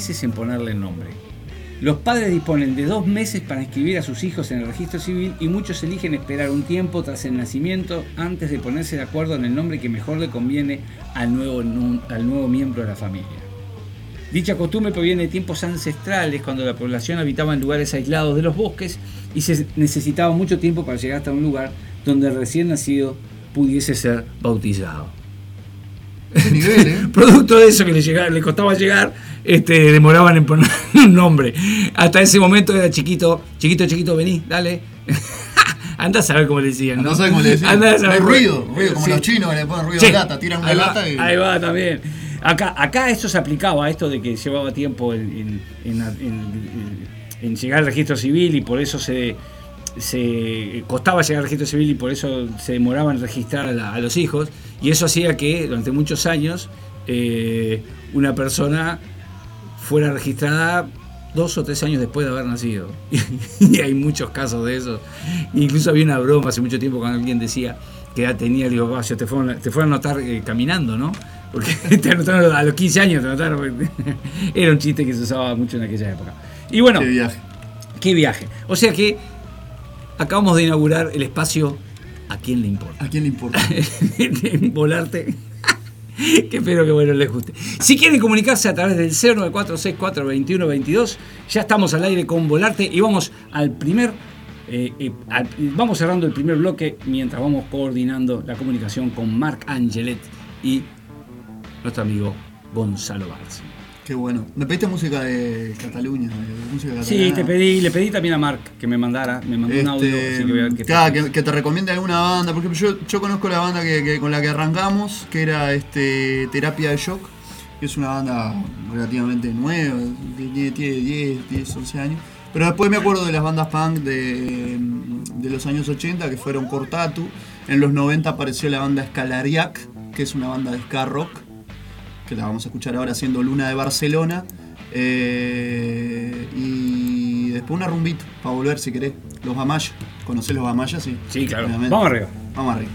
meses en ponerle el nombre. Los padres disponen de dos meses para inscribir a sus hijos en el registro civil y muchos eligen esperar un tiempo tras el nacimiento antes de ponerse de acuerdo en el nombre que mejor le conviene al nuevo, al nuevo miembro de la familia. Dicha costumbre proviene de tiempos ancestrales, cuando la población habitaba en lugares aislados de los bosques y se necesitaba mucho tiempo para llegar hasta un lugar donde el recién nacido pudiese ser bautizado. ¿eh? Producto de eso que le, le costaba llegar, este, demoraban en poner un nombre. Hasta ese momento era chiquito, chiquito, chiquito, vení, dale. Anda a saber cómo le decían. ¿no? saber cómo le decían. Anda a saber. ruido, ruido, como los chinos que le ponen ruido de lata, tiran una lata y. Ahí va también. Acá, acá esto se aplicaba esto de que llevaba tiempo en, en llegar al registro civil y por eso se se costaba llegar al registro civil y por eso se demoraba en registrar a, los hijos y eso hacía que durante muchos años eh, una persona fuera registrada dos o tres años después de haber nacido y hay muchos casos de eso incluso había una broma hace mucho tiempo cuando alguien decía que ya tenía digo te fueron, te fueron a notar eh, caminando ¿no? porque te anotaron a los 15 años te anotaron era un chiste que se usaba mucho en aquella época y bueno qué viaje qué viaje o sea que acabamos de inaugurar el espacio ¿A quién le importa? ¿A quién le importa? Volarte. que espero que bueno les guste. Si quieren comunicarse a través del 094642122, ya estamos al aire con Volarte y vamos al primer eh, eh, vamos cerrando el primer bloque mientras vamos coordinando la comunicación con Marc Angelet y nuestro amigo Gonzalo Barzi. Qué bueno. Me pediste música de Cataluña, música Sí, te pedí, le pedí también a Mark que me mandara, me mandó un audio. Este, que, que, te recomiende alguna banda, porque yo, yo conozco la banda que, con la que arrancamos, que era este Terapia de Shock, que es una banda relativamente nueva, tiene 10, 10, 11 años. Pero después me acuerdo de las bandas punk de, de los años 80, que fueron Cortatu. En los 90 apareció la banda Escalariac, que es una banda de ska rock que la vamos a escuchar ahora haciendo Luna de Barcelona. Eh, y después una rumbita para volver si querés. Los Bamayas. ¿Conocés los Bamayas? Sí. Sí, claro. Vamos arriba. Vamos arriba.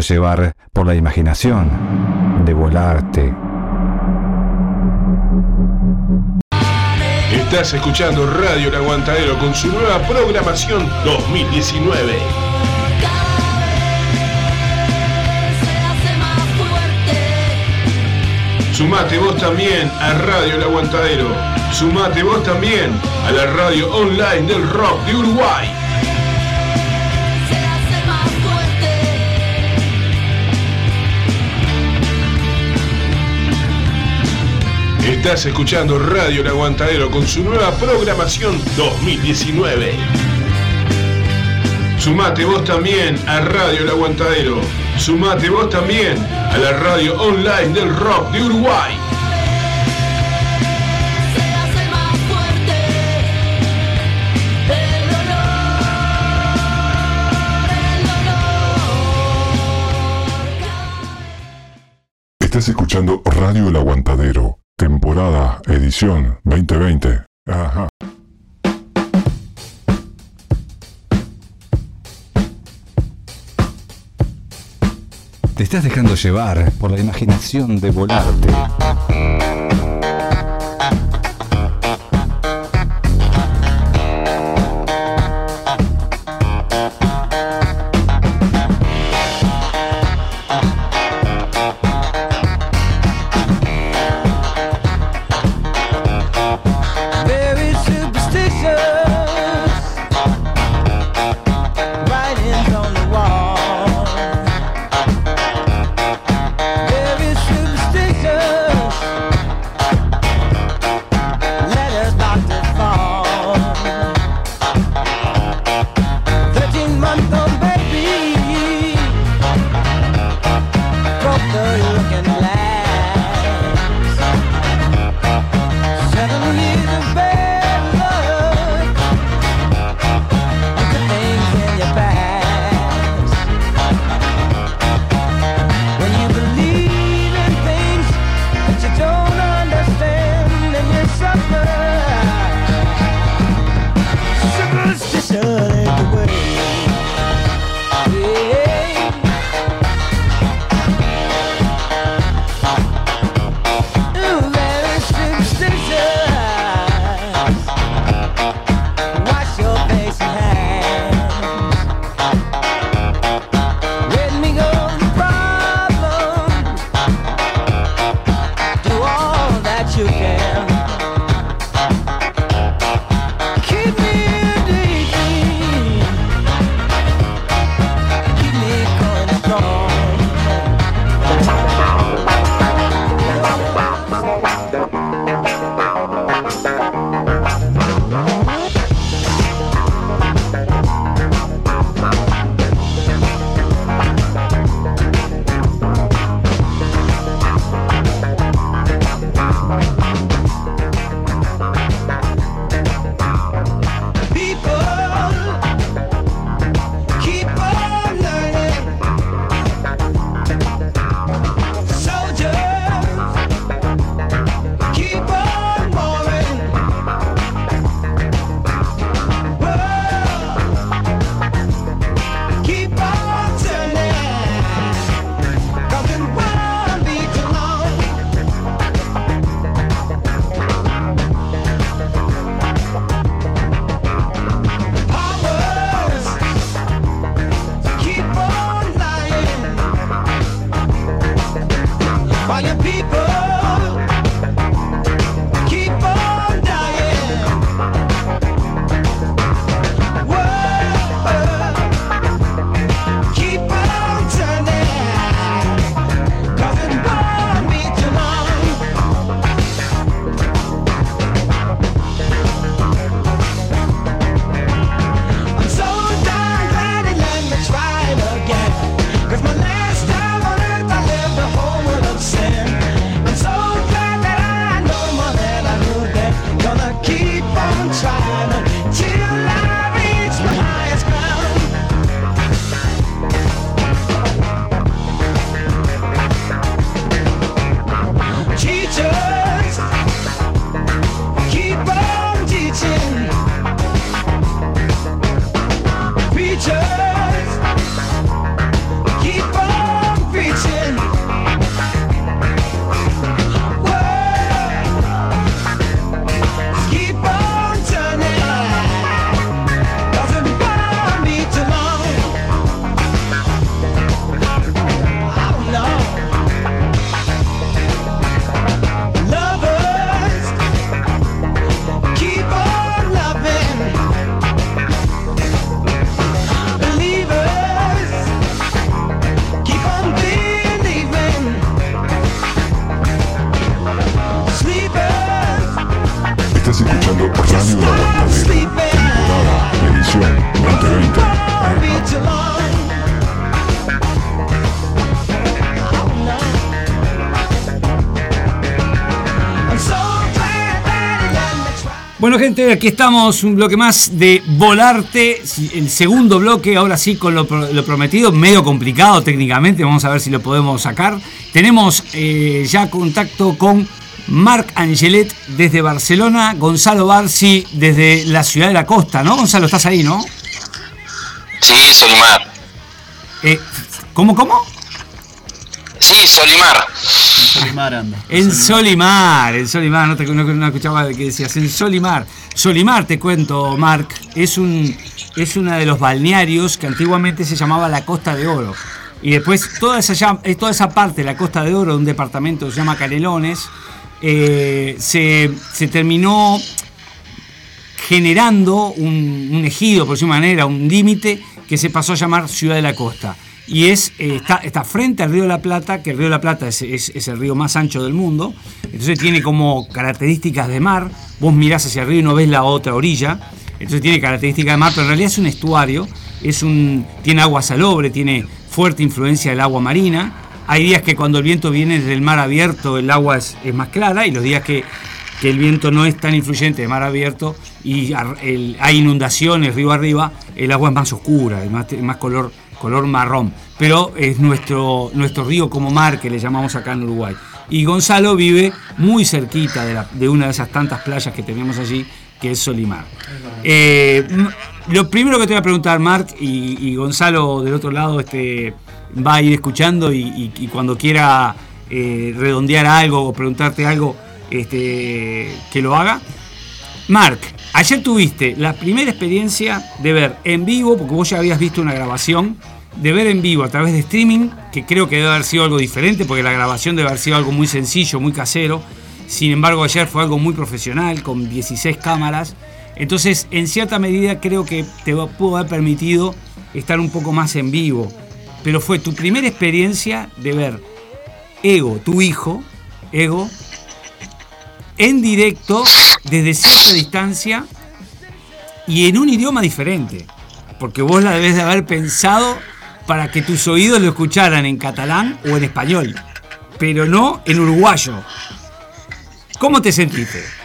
llevar por la imaginación, de volarte. Estás escuchando Radio El Aguantadero con su nueva programación 2019. Sumate vos también a Radio El Aguantadero. Sumate vos también a la radio online del rock de Uruguay. Estás escuchando Radio El Aguantadero con su nueva programación 2019. Sumate vos también a Radio El Aguantadero. Sumate vos también a la radio online del rock de Uruguay. Estás escuchando Radio El Aguantadero Temporada, edición 2020. Ajá. Te estás dejando llevar por la imaginación de volarte. Bueno, gente, aquí estamos, un bloque más de Volarte, el segundo bloque, ahora sí con lo, pro- lo prometido, medio complicado técnicamente, vamos a ver si lo podemos sacar. Tenemos eh, ya contacto con Marc Angelet desde Barcelona, Gonzalo Barci desde la ciudad de la costa, ¿no? Gonzalo, estás ahí, ¿no? Sí, Solimar. Eh, ¿Cómo, cómo? Sí, Solimar. Solimar anda. En Solimar, en Solimar, no, te, escuchaba de que decías, en Solimar. Solimar, te cuento, Marc, es un es uno de los balnearios que antiguamente se llamaba la Costa de Oro. Y después toda esa, toda esa parte de la Costa de Oro, un departamento que se llama Canelones, eh, se, se terminó generando un, un ejido, por de manera, un límite que se pasó a llamar Ciudad de la Costa. Y es, eh, está, frente al río de la Plata, que el río de la Plata es, es- el río más ancho del mundo, entonces tiene como características de mar, vos mirás hacia el río y no ves la otra orilla, entonces tiene características de mar, pero en realidad es un estuario, es un, tiene agua salobre, tiene fuerte influencia del agua marina, hay días que cuando el viento viene desde el mar abierto el agua es, es más clara y los días que que el viento no es tan influyente de mar abierto y hay inundaciones río arriba, el agua es más oscura, es más, más color, color marrón. Pero es nuestro, nuestro río como mar que le llamamos acá en Uruguay. Y Gonzalo vive muy cerquita de, una de esas tantas playas que tenemos allí, que es Solimar. Eh, lo primero que te voy a preguntar, Marc, y, Gonzalo del otro lado este, va a ir escuchando y cuando quiera eh, redondear algo o preguntarte algo, este, que lo haga. Marc, ayer tuviste la primera experiencia de ver en vivo, porque vos ya habías visto una grabación, de ver en vivo a través de streaming, que creo que debe haber sido algo diferente, porque la grabación debe haber sido algo muy sencillo, muy casero. Sin embargo, ayer fue algo muy profesional, con 16 cámaras. Entonces, en cierta medida, creo que te pudo haber permitido estar un poco más en vivo. Pero fue tu primera experiencia de ver Ego, tu hijo, Ego, en directo, desde cierta distancia y en un idioma diferente. Porque vos la debes de haber pensado para que tus oídos lo escucharan en catalán o en español, pero no en uruguayo. ¿Cómo te sentiste?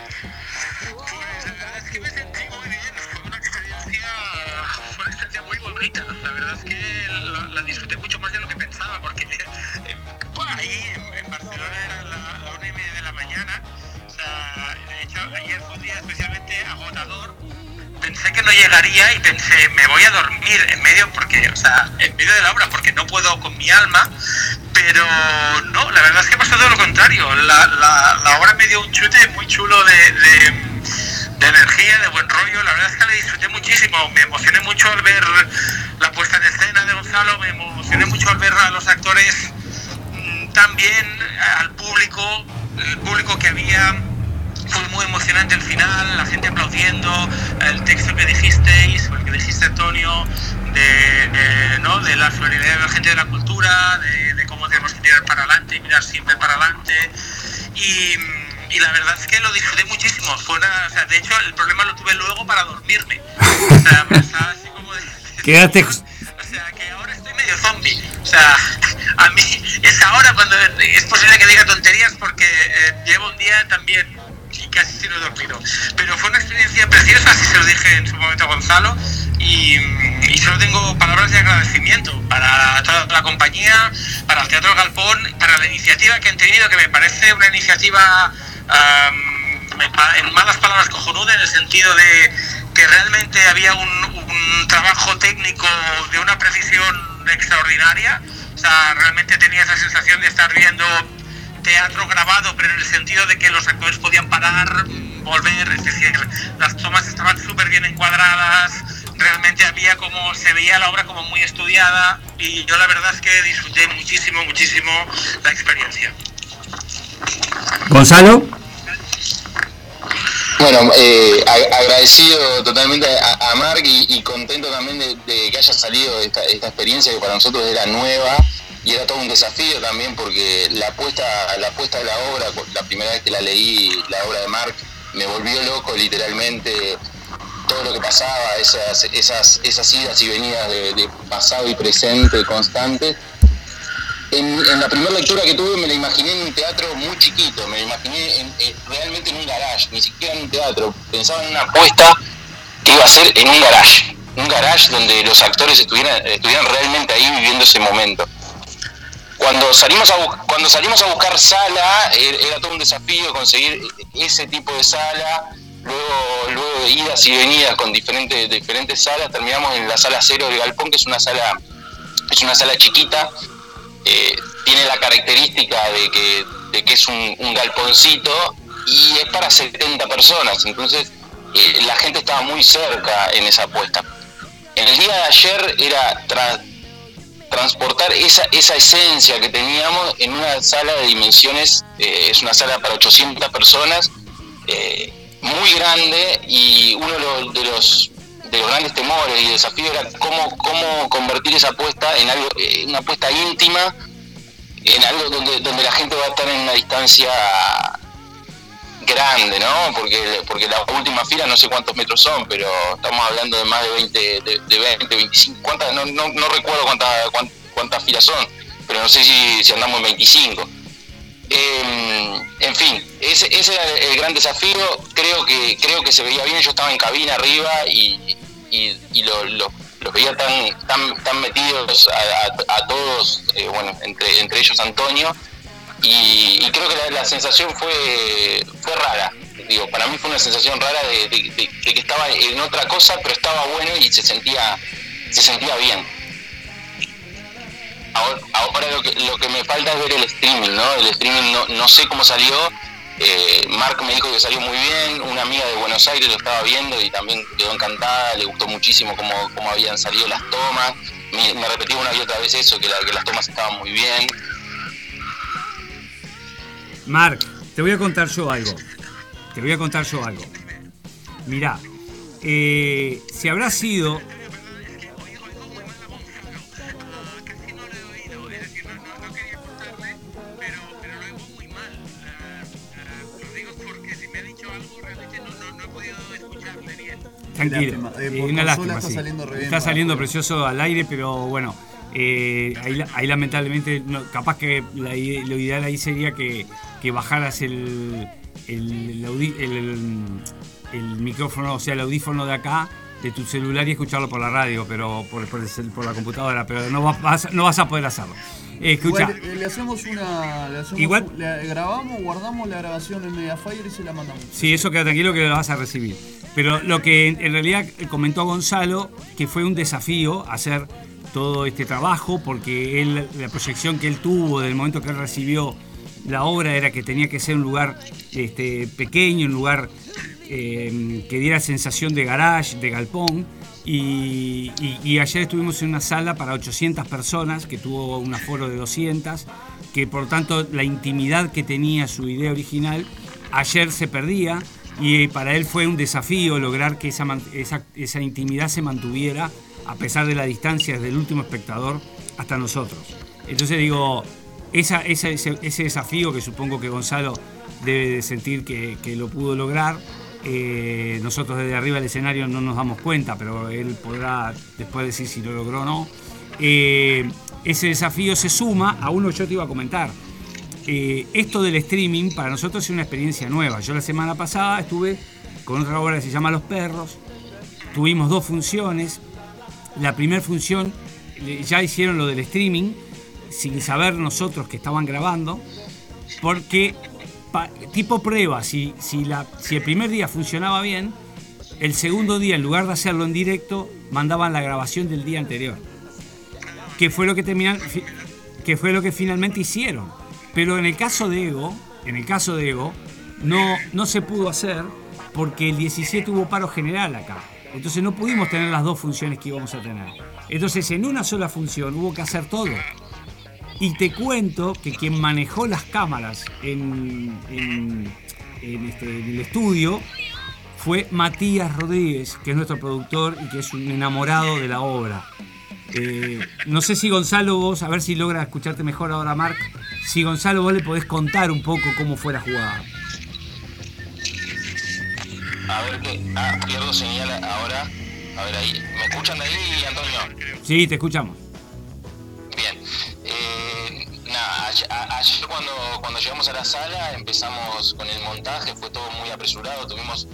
No llegaría y pensé, me voy a dormir en medio, porque, o sea, en medio de la obra, porque no puedo con mi alma. Pero no, la verdad es que pasó todo lo contrario. La, la, la obra me dio un chute muy chulo de, de, energía, de buen rollo. La verdad es que le disfruté muchísimo. Me emocioné mucho al ver la puesta en escena de Gonzalo, me emocioné mucho al ver a los actores mm, también, al público, el público que había. Fue muy emocionante el final, la gente aplaudiendo, el texto que dijisteis, el que dijiste Antonio, de, de, ¿no? de la solidaridad de la gente de la cultura, de, de cómo tenemos que tirar para adelante y mirar siempre para adelante. Y, y la verdad es que lo disfruté muchísimo. Fue una, o sea, de hecho, el problema lo tuve luego para dormirme. O sea, así como de, Quedaste- O sea, que ahora estoy medio zombie. O sea, a mí es ahora cuando es posible que diga tonterías porque eh, llevo un día también casi sin dormido. Pero fue una experiencia preciosa, así se lo dije en su momento a Gonzalo. Y, y solo tengo palabras de agradecimiento para toda la compañía, para el Teatro Galpón, para la iniciativa que han tenido, que me parece una iniciativa pa- en malas palabras cojonuda, en el sentido de que realmente había un, un trabajo técnico de una precisión extraordinaria. O sea, realmente tenía esa sensación de estar viendo teatro grabado, pero en el sentido de que los actores podían parar, volver, es decir, las tomas estaban súper bien encuadradas, realmente había como, se veía la obra como muy estudiada y yo la verdad es que disfruté muchísimo, muchísimo la experiencia. Gonzalo. Bueno, eh, agradecido totalmente a, a Mark y, y contento también de, de que haya salido esta, esta experiencia que para nosotros era nueva y era todo un desafío también porque la puesta, la puesta de la obra, la primera vez que la leí, la obra de Mark, me volvió loco literalmente todo lo que pasaba, esas, esas, esas idas y venidas de, pasado y presente constantes. en, la primera lectura que tuve me la imaginé en un teatro muy chiquito, me la imaginé en- en- realmente en un garage, ni siquiera en un teatro. Pensaba en una apuesta que iba a ser en un garage, un garage donde los actores estuvieran, estuvieran realmente ahí viviendo ese momento. Cuando salimos a, cuando salimos a buscar sala, er- era todo un desafío conseguir ese tipo de sala. Luego, luego de idas y venidas con diferentes, diferentes salas, terminamos en la sala cero del Galpón, que es una sala, es una sala chiquita, eh, tiene la característica de que, de que es un, galponcito y es para 70 personas, entonces eh, la gente estaba muy cerca en esa apuesta. En el día de ayer era tra- transportar esa, esa esencia que teníamos en una sala de dimensiones, eh, es una sala para 800 personas, eh, muy grande y uno de los, de los de los grandes temores y desafíos era cómo, cómo convertir esa apuesta en algo, eh, una apuesta íntima, en algo donde, donde la gente va a estar en una distancia grande, ¿no? Porque, porque la última fila no sé cuántos metros son, pero estamos hablando de más de 20, de, de 20 25, ¿cuántas? No, no, no recuerdo cuántas, cuán- cuántas filas son, pero no sé si, si andamos en 25. Eh, en fin, ese, ese era el gran desafío. Creo que creo que se veía bien. Yo estaba en cabina arriba y, y, y lo- lo- los veía tan tan, tan metidos a, a- a todos, eh, bueno, entre, entre ellos Antonio. Y, y creo que la, sensación fue fue rara. Digo, para mí fue una sensación rara de, que estaba en otra cosa, pero estaba bueno y se sentía se sentía bien. Ahora, ahora lo, que, lo que me falta es ver el streaming, ¿no? El streaming no, no sé cómo salió. Eh, Mark me dijo que salió muy bien, una amiga de Buenos Aires lo estaba viendo y también quedó encantada, le gustó muchísimo cómo, cómo habían salido las tomas. Me, me repetí una y otra vez eso, que, la- que las tomas estaban muy bien. Mark, te voy a contar yo algo. Te voy a contar yo algo. Mirá, eh, si habrá sido. Tranquilo, eh, una lástima. está sí. saliendo re bien Está saliendo precioso al aire, pero bueno, eh, ahí, ahí lamentablemente, no, capaz que la lo ideal ahí sería que, que bajaras el, el, micrófono, o sea, el audífono de acá, de tu celular y escucharlo por la radio, pero por, por la computadora, pero no vas, no vas a poder hacerlo. Eh, escucha, Igual, eh, le hacemos una. Le hacemos Igual- un- le grabamos, guardamos la grabación en Mediafire y se la mandamos. Sí, eso queda tranquilo que lo vas a recibir. Pero lo que en en realidad comentó Gonzalo, que fue un desafío hacer todo este trabajo, porque él, la proyección que él tuvo del momento que él recibió la obra era que tenía que ser un lugar este, pequeño, un lugar eh, que diera sensación de garage, de galpón. Y, ayer estuvimos en una sala para 800 personas, que tuvo un aforo de 200, que por tanto la intimidad que tenía su idea original ayer se perdía y para él fue un desafío lograr que esa, esa intimidad se mantuviera a pesar de la distancia desde el último espectador hasta nosotros. Entonces digo, esa, ese, desafío que supongo que Gonzalo debe de sentir que, lo pudo lograr, eh, nosotros desde arriba del escenario no nos damos cuenta, pero él podrá después decir si lo logró o no. Eh, ese desafío se suma a uno que yo te iba a comentar. Eh, esto del streaming para nosotros es una experiencia nueva. Yo la semana pasada estuve con otra obra que se llama Los Perros. Tuvimos dos funciones. La primera función ya hicieron lo del streaming sin saber nosotros que estaban grabando, porque tipo prueba, si, el primer día funcionaba bien, el segundo día en lugar de hacerlo en directo, mandaban la grabación del día anterior que fue lo que terminan, que fue lo que finalmente hicieron. Pero en el caso de Ego, en el caso de Ego, no, no se pudo hacer porque el 17 hubo paro general acá. Entonces no pudimos tener las dos funciones que íbamos a tener. Entonces en una sola función hubo que hacer todo. Y te cuento que quien manejó las cámaras en, en- en este- en el estudio fue Matías Rodríguez, que es nuestro productor y que es un enamorado de la obra. Eh, no sé si Gonzalo vos, a ver si logra escucharte mejor ahora, Marc. Si Gonzalo vos le podés contar un poco cómo fue la jugada. A ver que. Ah, pierdo señal ahora. A ver ahí. ¿Me escuchan de ahí, Antonio? Sí, te escuchamos. Cuando, cuando llegamos a la sala empezamos con el montaje, fue todo muy apresurado, tuvimos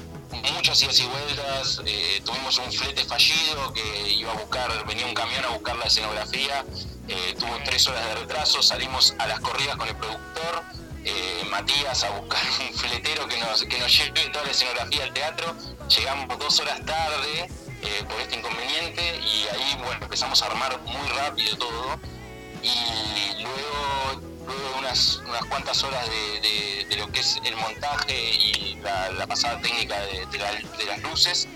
muchas idas y vueltas, eh, tuvimos un flete fallido que iba a buscar, venía un camión a buscar la escenografía, eh, tuvo tres horas de retraso, salimos a las corridas con el productor, eh, Matías a buscar un fletero que nos, que nos lleve toda la escenografía al teatro, llegamos dos horas tarde por este inconveniente y ahí bueno empezamos a armar muy rápido todo. Y luego, luego de unas, unas cuantas horas de, de- de lo que es el montaje y la, la pasada técnica de, de la- de las luces,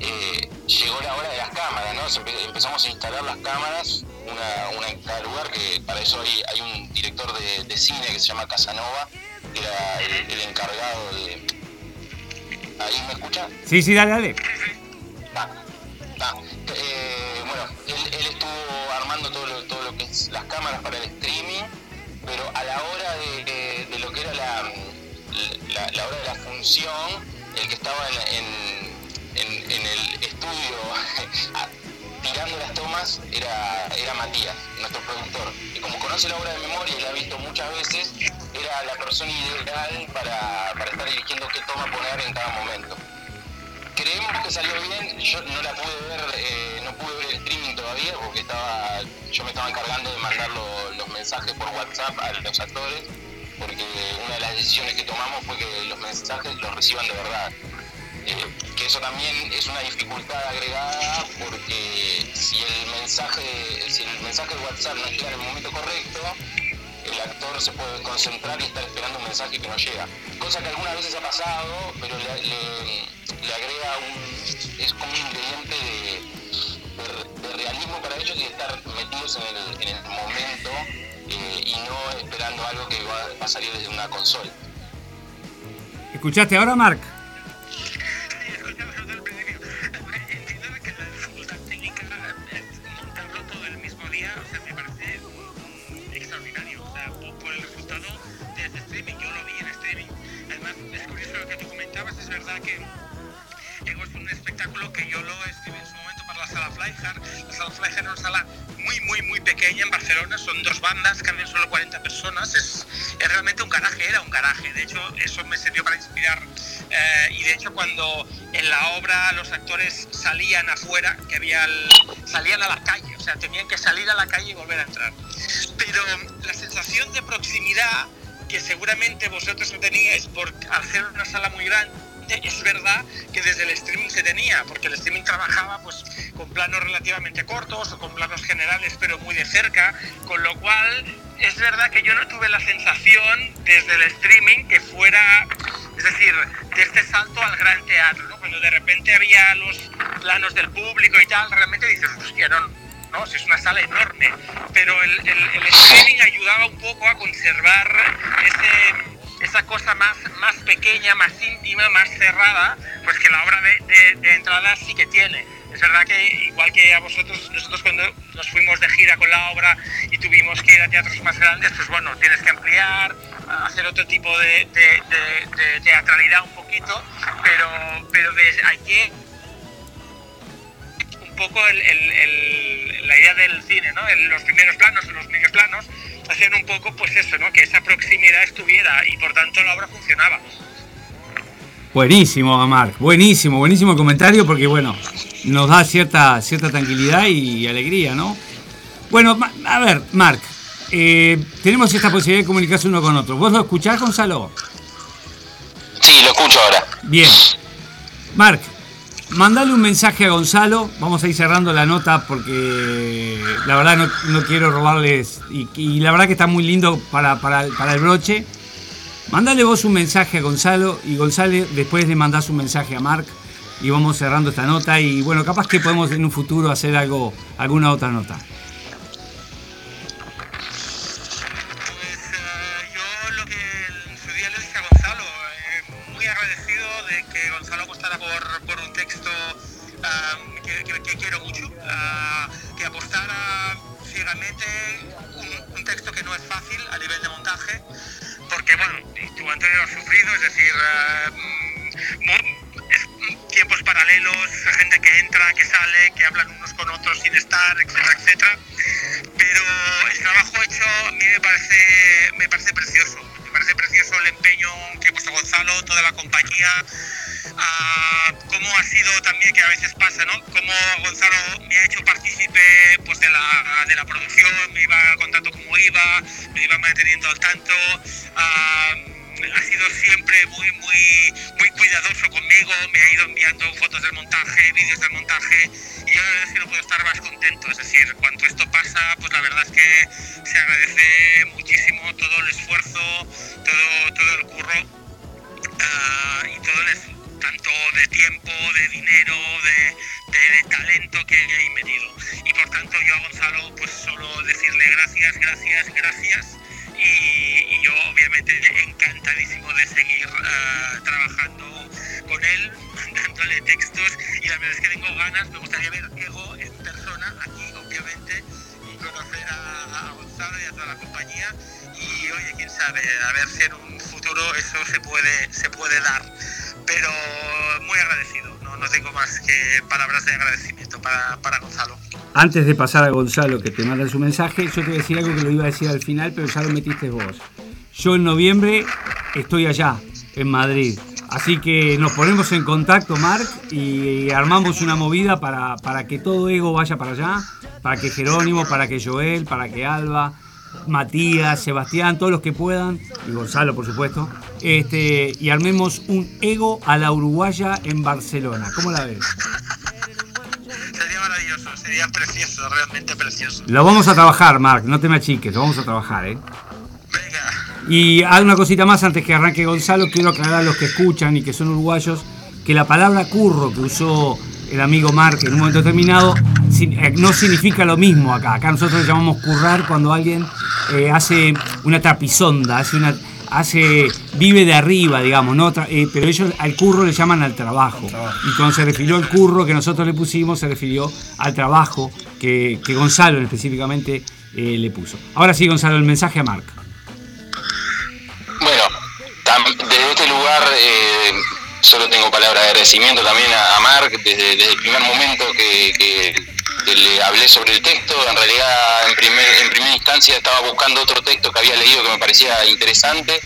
eh, llegó la hora de las cámaras, ¿no? Empezamos a instalar las cámaras, una, una en cada lugar, que para eso hay, hay un director de, de cine que se llama Casanova, que era el, el encargado de... ¿Ahí me escuchan? Sí, sí, dale, dale. Ah, ah, eh, bueno, él, él estuvo armando todo lo, todo lo que es las cámaras para el pero a la hora de, de lo que era la, la, hora de la función, el que estaba en, en- el estudio tirando las tomas era, era Matías, nuestro productor. Y como conoce la obra de memoria y la ha visto muchas veces, era la persona ideal para, para estar dirigiendo qué toma poner en cada momento. Creemos que salió bien, yo no la pude ver, eh, no pude ver el streaming todavía porque estaba, yo me estaba encargando de mandar lo- los mensajes por WhatsApp a los actores, porque una de las decisiones que tomamos fue que los mensajes los reciban de verdad. Eh, que eso también es una dificultad agregada porque si el mensaje, si el mensaje de WhatsApp no llega en el momento correcto, el actor se puede concentrar y estar esperando un mensaje que no llega. Cosa que algunas veces ha pasado, pero le, le- le agrega un. es como un ingrediente de, de- de realismo para ellos y de estar metidos en el, en el momento eh, y no esperando algo que va, va a salir desde una consola. ¿Escuchaste ahora, Marc? Sí, escuchamos desde verdad que Ego es un espectáculo que yo lo escribí en su momento para la sala Flyhard. La sala Flyhard es una sala muy, muy, muy pequeña en Barcelona. Son dos bandas, caben solo 40 personas. Es, es realmente un garaje, era un garaje. De hecho, eso me sirvió para inspirar. eh, y de hecho, cuando en la obra los actores salían afuera, que había salían a la calle, o sea, tenían que salir a la calle y volver a entrar. Pero la sensación de proximidad que seguramente vosotros no teníais por ser una sala muy grande, es verdad que desde el streaming se tenía, porque el streaming trabajaba pues con planos relativamente cortos o con planos generales pero muy de cerca, con lo cual es verdad que yo no tuve la sensación desde el streaming que fuera, es decir, de este salto al gran teatro, ¿no? Cuando de repente había los planos del público y tal, realmente dices, hostia, no, no, si es una sala enorme, pero el, el- el streaming ayudaba un poco a conservar ese, esa cosa más, más pequeña, más íntima, más cerrada, pues que la obra de, de- de entrada sí que tiene. Es verdad que igual que a vosotros, nosotros cuando nos fuimos de gira con la obra y tuvimos que ir a teatros más grandes, pues bueno, tienes que ampliar, hacer otro tipo de, de- de- teatralidad un poquito, pero, pero de- hay que un poco el- el- el- la idea del cine, ¿no? Los primeros planos, los medios planos, hacían un poco, pues eso, ¿no? Que esa proximidad estuviera y por tanto la obra funcionaba. Buenísimo, Marc. Buenísimo, buenísimo comentario porque, bueno, nos da cierta, cierta tranquilidad y alegría, ¿no? Bueno, a ver, Marc, eh, tenemos esta posibilidad de comunicarse uno con otro. ¿Vos lo escuchás, Gonzalo? Sí, lo escucho ahora. Bien. Marc, mandale un mensaje a Gonzalo. Vamos a ir cerrando la nota porque la verdad no, no quiero robarles. Y, la verdad que está muy lindo para, para, para el broche. Mandale vos un mensaje a Gonzalo y Gonzalo después le mandás un mensaje a Marc y vamos cerrando esta nota y bueno, capaz que podemos en un futuro hacer algo, alguna otra nota. Un, texto que no es fácil a nivel de montaje, porque bueno, tú Antonio lo has sufrido, es decir, ah, mm, mm, tiempos paralelos, gente que entra, que sale, que hablan unos con otros sin estar, etcétera, etcétera pero el trabajo hecho a mí me parece, me parece precioso. Parece precioso el empeño que ha puesto Gonzalo, toda la compañía, a cómo ha sido también, que a veces pasa, ¿no? Cómo Gonzalo me ha hecho partícipe pues, de, la, de la producción, me iba contando cómo iba, me iba manteniendo al tanto. ah, ha sido siempre muy, muy, muy cuidadoso conmigo, me ha ido enviando fotos del montaje, vídeos del montaje, y yo la verdad es que no puedo estar más contento. Es decir, cuando esto pasa, pues la verdad es que se agradece muchísimo todo el esfuerzo, todo, todo el curro ah, y todo el tanto de tiempo, de dinero, de, de- talento que hay metido. Y por tanto yo a Gonzalo pues solo decirle gracias, gracias, gracias. Y, yo obviamente encantadísimo de seguir ah, trabajando con él, dándole textos y la verdad es que tengo ganas, me gustaría ver Ego en persona aquí obviamente y conocer a, a Gonzalo y a toda la compañía y oye, quién sabe, a ver si en un futuro eso se puede, se puede dar. Pero muy agradecido, no, no tengo más que palabras de agradecimiento para, para Gonzalo. Antes de pasar a Gonzalo que te manda su mensaje, yo te voy a decir algo que lo iba a decir al final, pero ya lo metiste vos. Yo en noviembre estoy allá, en Madrid. Así que nos ponemos en contacto, Marc, y armamos una movida para, para que todo Ego vaya para allá, para que Jerónimo, para que Joel, para que Alba, Matías, Sebastián, todos los que puedan, y Gonzalo, por supuesto, este, y armemos un Ego a la Uruguaya en Barcelona. ¿Cómo la ves? Sería maravilloso, sería precioso, realmente precioso. Lo vamos a trabajar, Marc, no te me achiques, lo vamos a trabajar, ¿eh? Venga, Y hay una cosita más antes que arranque Gonzalo, quiero aclarar a los que escuchan y que son uruguayos que la palabra curro que usó el amigo Marc en un momento determinado eh, no significa lo mismo acá. Acá nosotros le llamamos currar cuando alguien eh, hace una trapisonda, hace una hace vive de arriba, digamos, ¿no? Eh, pero ellos al curro le llaman al trabajo. Y cuando se refirió al curro que nosotros le pusimos, se refirió al trabajo que, que Gonzalo específicamente eh, le puso. Ahora sí, Gonzalo, el mensaje a Marc. Bueno, desde este lugar eh, solo tengo palabras de agradecimiento también a, a Marc desde, desde el primer momento que le hablé sobre el texto. En realidad, en, primer, en primera instancia estaba buscando otro texto que había leído que me parecía interesante.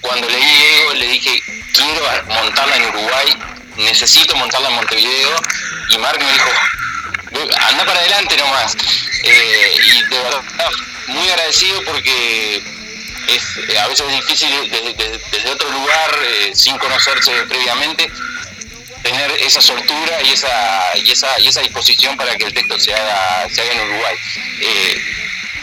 Cuando leí Ego le dije, quiero montarla en Uruguay, necesito montarla en Montevideo. Y Marc me dijo, anda para adelante nomás. Eh, y de verdad, muy agradecido porque es a veces es difícil desde, desde- desde otro lugar, eh, sin conocerse previamente, tener esa soltura y esa, y esa, y esa disposición para que el texto se haga, se haga en Uruguay. Eh,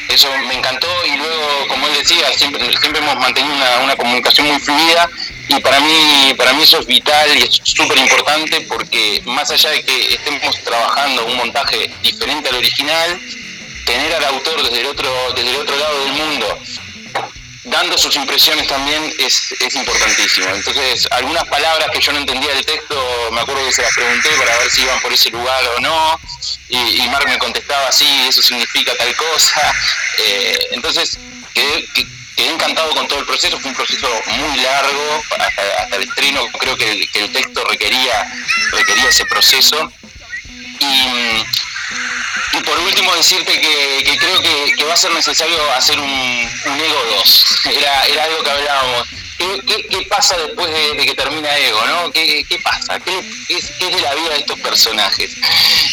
eso me encantó y luego, como él decía, siempre, siempre hemos mantenido una, una comunicación muy fluida y para mí, para mí eso es vital y es súper importante porque más allá de que estemos trabajando un montaje diferente al original, tener al autor desde el otro, desde el otro lado del mundo dando sus impresiones también es, es importantísimo. Entonces, algunas palabras que yo no entendía del texto, me acuerdo que se las pregunté para ver si iban por ese lugar o no, y, y Marc me contestaba, sí, eso significa tal cosa. Eh, entonces, quedé, que- quedé encantado con todo el proceso, fue un proceso muy largo, hasta, el estreno creo que el, texto requería, requería ese proceso. Y por último decirte que, que creo que, que va a ser necesario hacer un, un Ego 2. Era, era algo que hablábamos. ¿Qué, qué, qué pasa después de, de que termina Ego? ¿no? ¿Qué, qué pasa? ¿Qué, es, de la vida de estos personajes?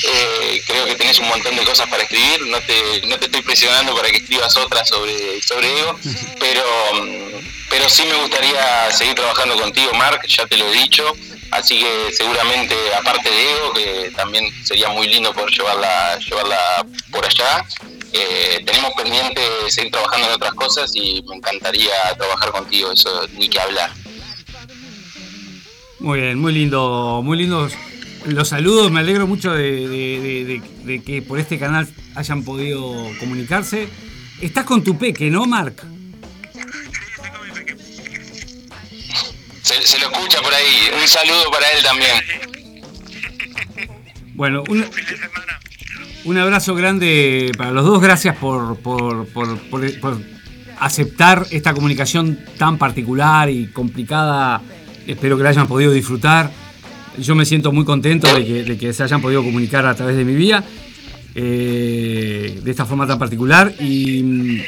Eh, creo que tenés un montón de cosas para escribir. No te, no te estoy presionando para que escribas otras sobre, sobre Ego, pero, pero sí me gustaría seguir trabajando contigo, Mark, ya te lo he dicho. Así que seguramente, aparte de Ego, que también sería muy lindo poder llevarla, llevarla por allá, eh, tenemos pendiente seguir trabajando en otras cosas y me encantaría trabajar contigo, eso ni que hablar. Muy bien, muy lindo, muy lindos los saludos. Me alegro mucho de, de- que por este canal hayan podido comunicarse. Estás con tu peque, ¿no, Marc? Se, lo escucha por ahí, un saludo para él también. Bueno, un, un abrazo grande para los dos. Gracias por, por- por- por- aceptar esta comunicación tan particular y complicada. Espero que la hayan podido disfrutar. Yo me siento muy contento de que, de que se hayan podido comunicar a través de mi vía. eh, de esta forma tan particular. Y,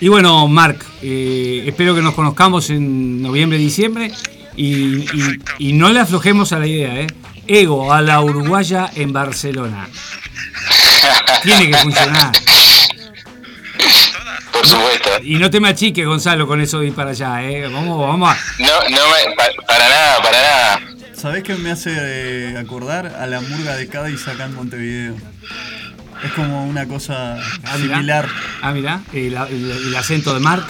y bueno, Marc, eh, espero que nos conozcamos en noviembre, diciembre y, y- y no le aflojemos a la idea, ¿eh? Ego a la uruguaya en Barcelona. Tiene que funcionar. Por supuesto. Y no te me achiques, Gonzalo, con eso de ir para allá, ¿eh? Vamos, vamos a... No, no me, pa- para nada, para nada. ¿Sabés qué me hace eh, acordar a la murga de Cádiz acá en Montevideo? Es como una cosa Ah, mirá. similar. Ah, mira, el, el- el acento de Marc.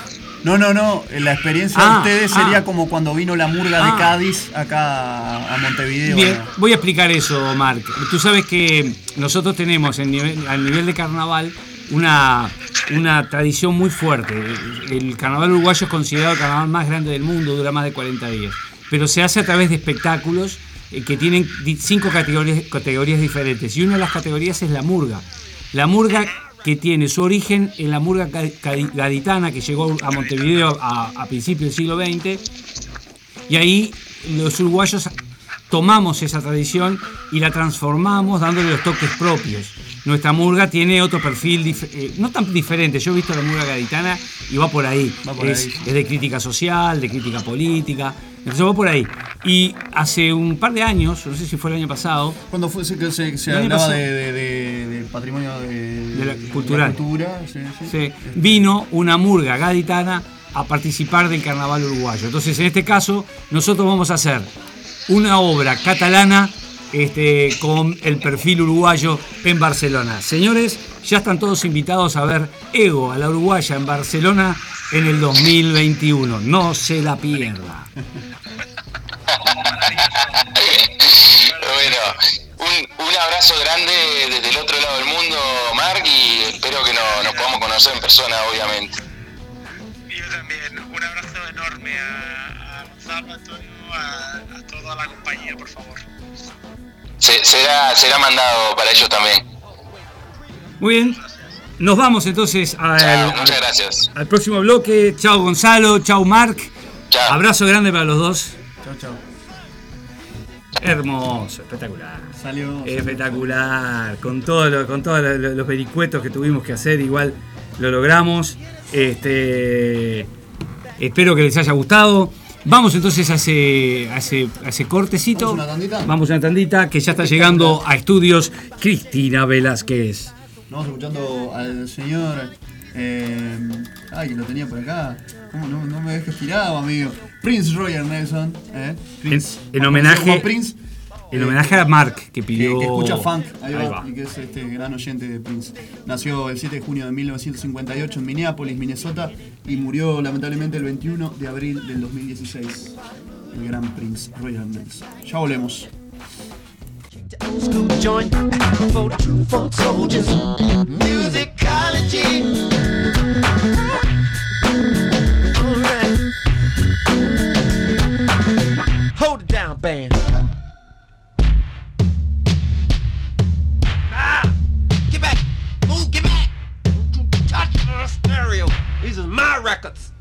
No, no, no. La experiencia Ah, de ustedes ah. sería como cuando vino la murga Ah. de Cádiz acá a, Montevideo. Bien, voy a explicar eso, Marc. Tú sabes que nosotros tenemos en nivel, al nivel de carnaval una, una tradición muy fuerte. El, carnaval uruguayo es considerado el carnaval más grande del mundo, dura más de 40 días. Pero se hace a través de espectáculos eh, que tienen cinco categorías, categorías diferentes. Y una de las categorías es la murga. La murga que tiene su origen en la murga gaditana que llegó a Montevideo a, a principios del siglo XX y ahí los uruguayos tomamos esa tradición y la transformamos dándole los toques propios. Nuestra murga tiene otro perfil, eh, no tan diferente. Yo he visto la murga gaditana y va por ahí. Va por es, ahí. es de crítica social, de crítica política. Entonces va por ahí. Y hace un par de años, no sé si fue el año pasado, Cuando fue se, hablaba de, de- de- del patrimonio de, De la cultural. cultura, sí, sí. se vino una murga gaditana a participar del carnaval uruguayo. Entonces, en este caso, nosotros vamos a hacer una obra catalana este, con el perfil uruguayo en Barcelona. Señores, ya están todos invitados a ver Ego a la uruguaya en Barcelona en el 2021. No se la pierda. Bueno, un, un abrazo grande desde el otro lado del mundo, Mark, y espero que no- nos podamos conocer en persona, obviamente. Y yo también, un abrazo enorme a, a Gonzalo, Antonio, a, a toda la compañía, por favor. Se- será, será mandado para ellos también. Muy bien. Nos vamos entonces al, Chao, al- muchas gracias. al próximo bloque. Chao Gonzalo, chao Marc. Chao. Abrazo grande para los dos. Chao, chao. Hermoso, espectacular. Salió. Espectacular. Con todo lo- con todos lo- los vericuetos que tuvimos que hacer, igual lo logramos. Este, espero que les haya gustado. Vamos entonces a ese, a ese, a ese cortecito. ¿Vamos a una tandita? Vamos a una tandita que ya está llegando a estudios Cristina Velázquez. Estamos escuchando al señor. Eh, ay, que lo tenía por acá. ¿Cómo no, no me dejes tirado, amigo? Prince Roger Nelson. ¿eh? Prince, En- homenaje- Prince. En homenaje a Mark, que que, pidió. que escucha funk, ahí, Ahí va, va. y que es este gran oyente de Prince. Nació el 7 de junio de 1958 en Minneapolis, Minnesota, y murió lamentablemente el 21 de abril del 2016. El gran Prince Roger Nelson. Ya volvemos. Old school joint for true folk soldiers. Musicology. Alright. Hold it down, band. Ah! Get back! Move, get back! Don't you touch the stereo. These are my records.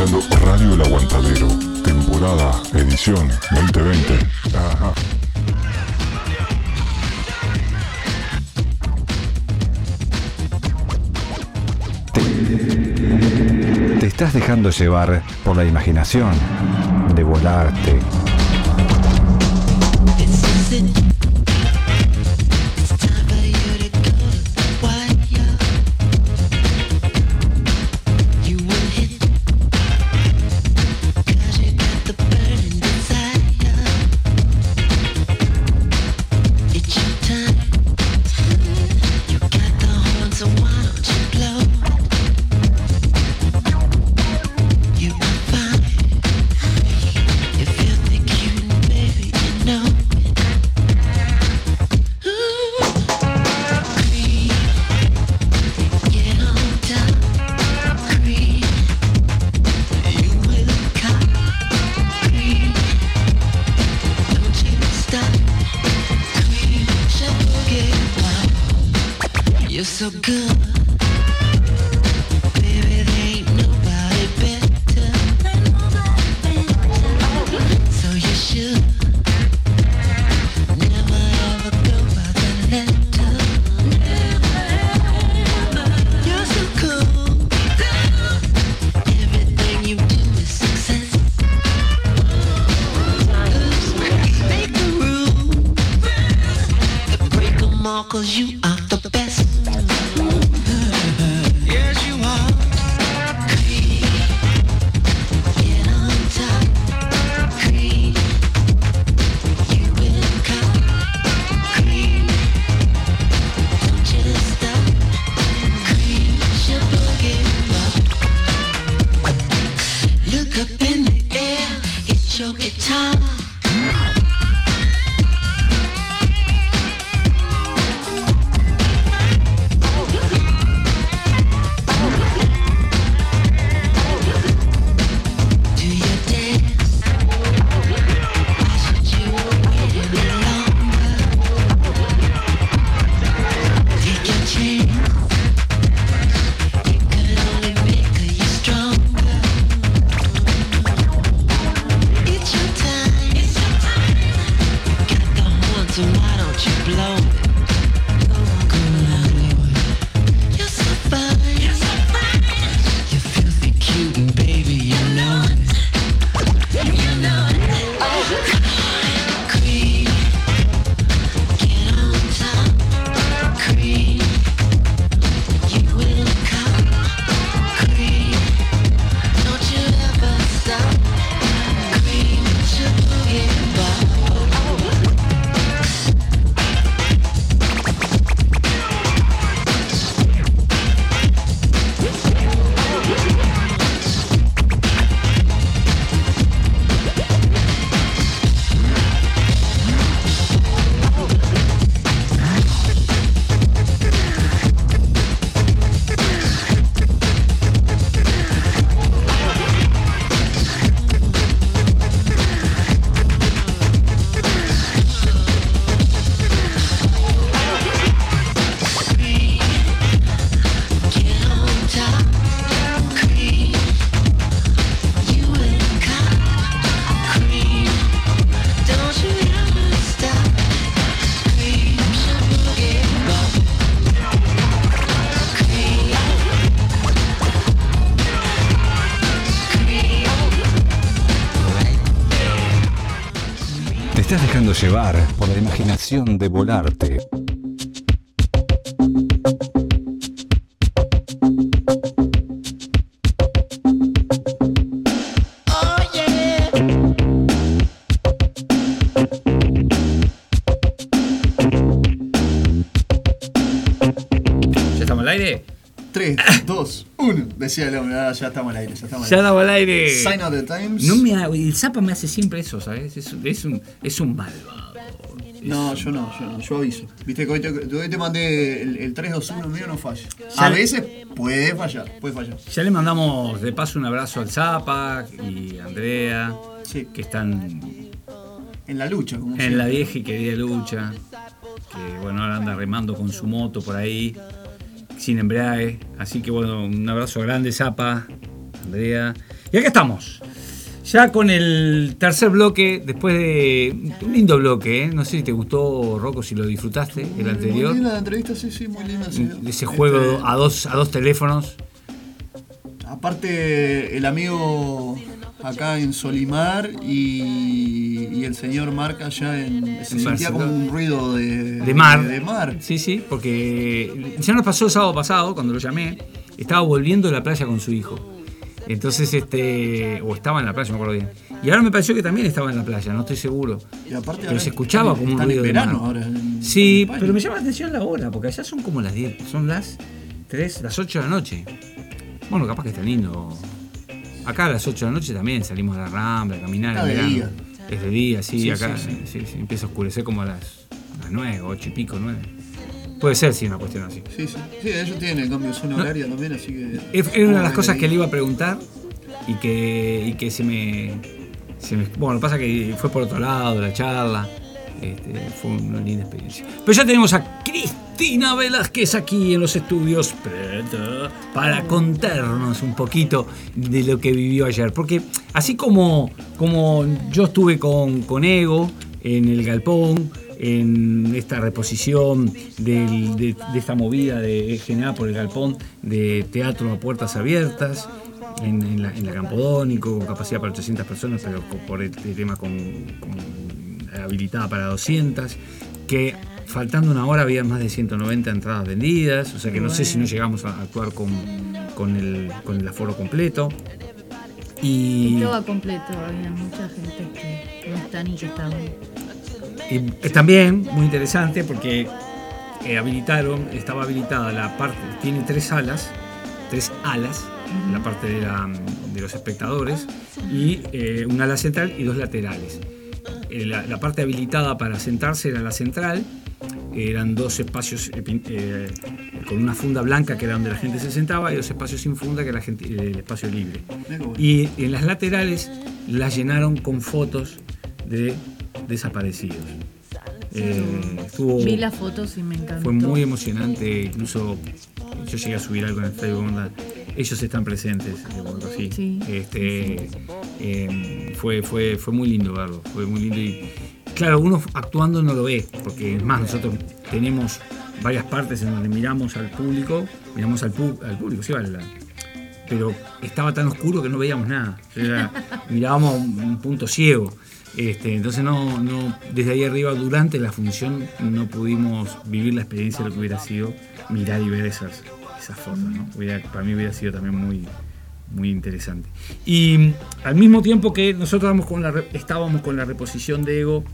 Radio El Aguantadero, temporada, edición 2020. Te estás dejando llevar por la imaginación, de volarte. llevar por la imaginación de volarte. Decía el hombre, ah, ya estamos al aire, ya estamos al aire. Ya estamos al aire. Sign of the Times. No me, el Zapa me hace siempre eso, ¿sabes? Es, es un, es un bárbaro. No, yo no, yo no, yo aviso. Viste que hoy te, hoy te mandé el, el 3, 2, 1 mío, no falla. Ya A le- veces puede fallar, puede fallar. Ya le mandamos de paso un abrazo al Zapa y a Andrea, que están En la lucha, como en siempre. la vieja y querida lucha. Que bueno, ahora anda remando con su moto por ahí, sin embrague. Así que bueno, un abrazo grande, Zapa, Andrea. Y acá estamos. Ya con el tercer bloque, después de un lindo bloque, ¿eh? no sé si te gustó, Rocco, si lo disfrutaste, el anterior. Muy linda la entrevista, sí, sí, muy linda. sí. Ese juego Este, a dos, a dos teléfonos. Aparte, el amigo acá en Solimar y, y el señor Marc allá en. Se En sentía como un ruido de, De mar. De, mar. Sí, sí, porque ya nos pasó el sábado pasado, cuando lo llamé, estaba volviendo de la playa con su hijo. Entonces, este. O estaba en la playa, no me acuerdo bien. Y ahora me pareció que también estaba en la playa, no estoy seguro. Y aparte Pero se escuchaba como un están en ruido de verano mar. ahora en- Sí, en pero me llama la atención la hora, porque allá son como las 10, son las 3, las 8 de la noche. Bueno, capaz que está lindo. Acá a las 8 de la noche también salimos a la rambla, a caminar. Está de verano. día. Es de día, sí, Sí, acá sí, sí, sí, empieza a oscurecer como a las, a las 9, 8 y pico, 9. Puede ser, sí, una cuestión así. Sí, sí. Sí, ellos tienen el cambio de zona No. horaria también, así que. Es es una de las cosas que le iba a preguntar y que, y que se, me, se me- Bueno, lo que pasa es que fue por otro lado la charla. este, fue una linda experiencia. Pero ya tenemos a Cristina Velázquez aquí en los estudios para contarnos un poquito de lo que vivió ayer. Porque así como, como yo estuve con, con Ego en el Galpón, en esta reposición del- de, de esta movida de, generada por el Galpón de teatro a puertas abiertas, en, en la, en la Campodónico, con capacidad para 800 personas, pero con- por el, el tema con, con- habilitada para 200, que faltando una hora había más de 190 entradas vendidas, o sea que no sé si no llegamos a actuar con, con, el, con el aforo completo. Y, Estaba completo, había mucha gente que no está ni que estaban. Y es también muy interesante porque eh, habilitaron, estaba habilitada la parte, tiene tres salas, tres alas, la parte de, la- de los espectadores, y eh, una ala central y dos laterales. Eh, la, la parte habilitada para sentarse era la central, eran dos espacios eh, eh, con una funda blanca que era donde la gente se sentaba y dos espacios sin funda que era la gente, el espacio libre. Y en las laterales las llenaron con fotos de desaparecidos. Eh, estuvo- Vi las fotos y me encantó. fue muy emocionante, incluso yo llegué a subir algo en el Facebook, onda, ellos están presentes, así. Este, eh, fue, fue, fue muy lindo verlo, fue muy lindo y claro, uno actuando no lo ve, porque es más, nosotros tenemos varias partes en donde miramos al público, miramos al, pu- al público, sí, la- pero estaba tan oscuro que no veíamos nada, mirábamos un punto ciego. Este, entonces no, no, desde ahí arriba durante la función no pudimos vivir la experiencia de lo que hubiera sido mirar y ver esas, esas fotos. ¿no? Hubiera- para mí hubiera sido también muy, muy interesante. Y mm, al mismo tiempo que nosotros estábamos con la, re- estábamos con la reposición de Ego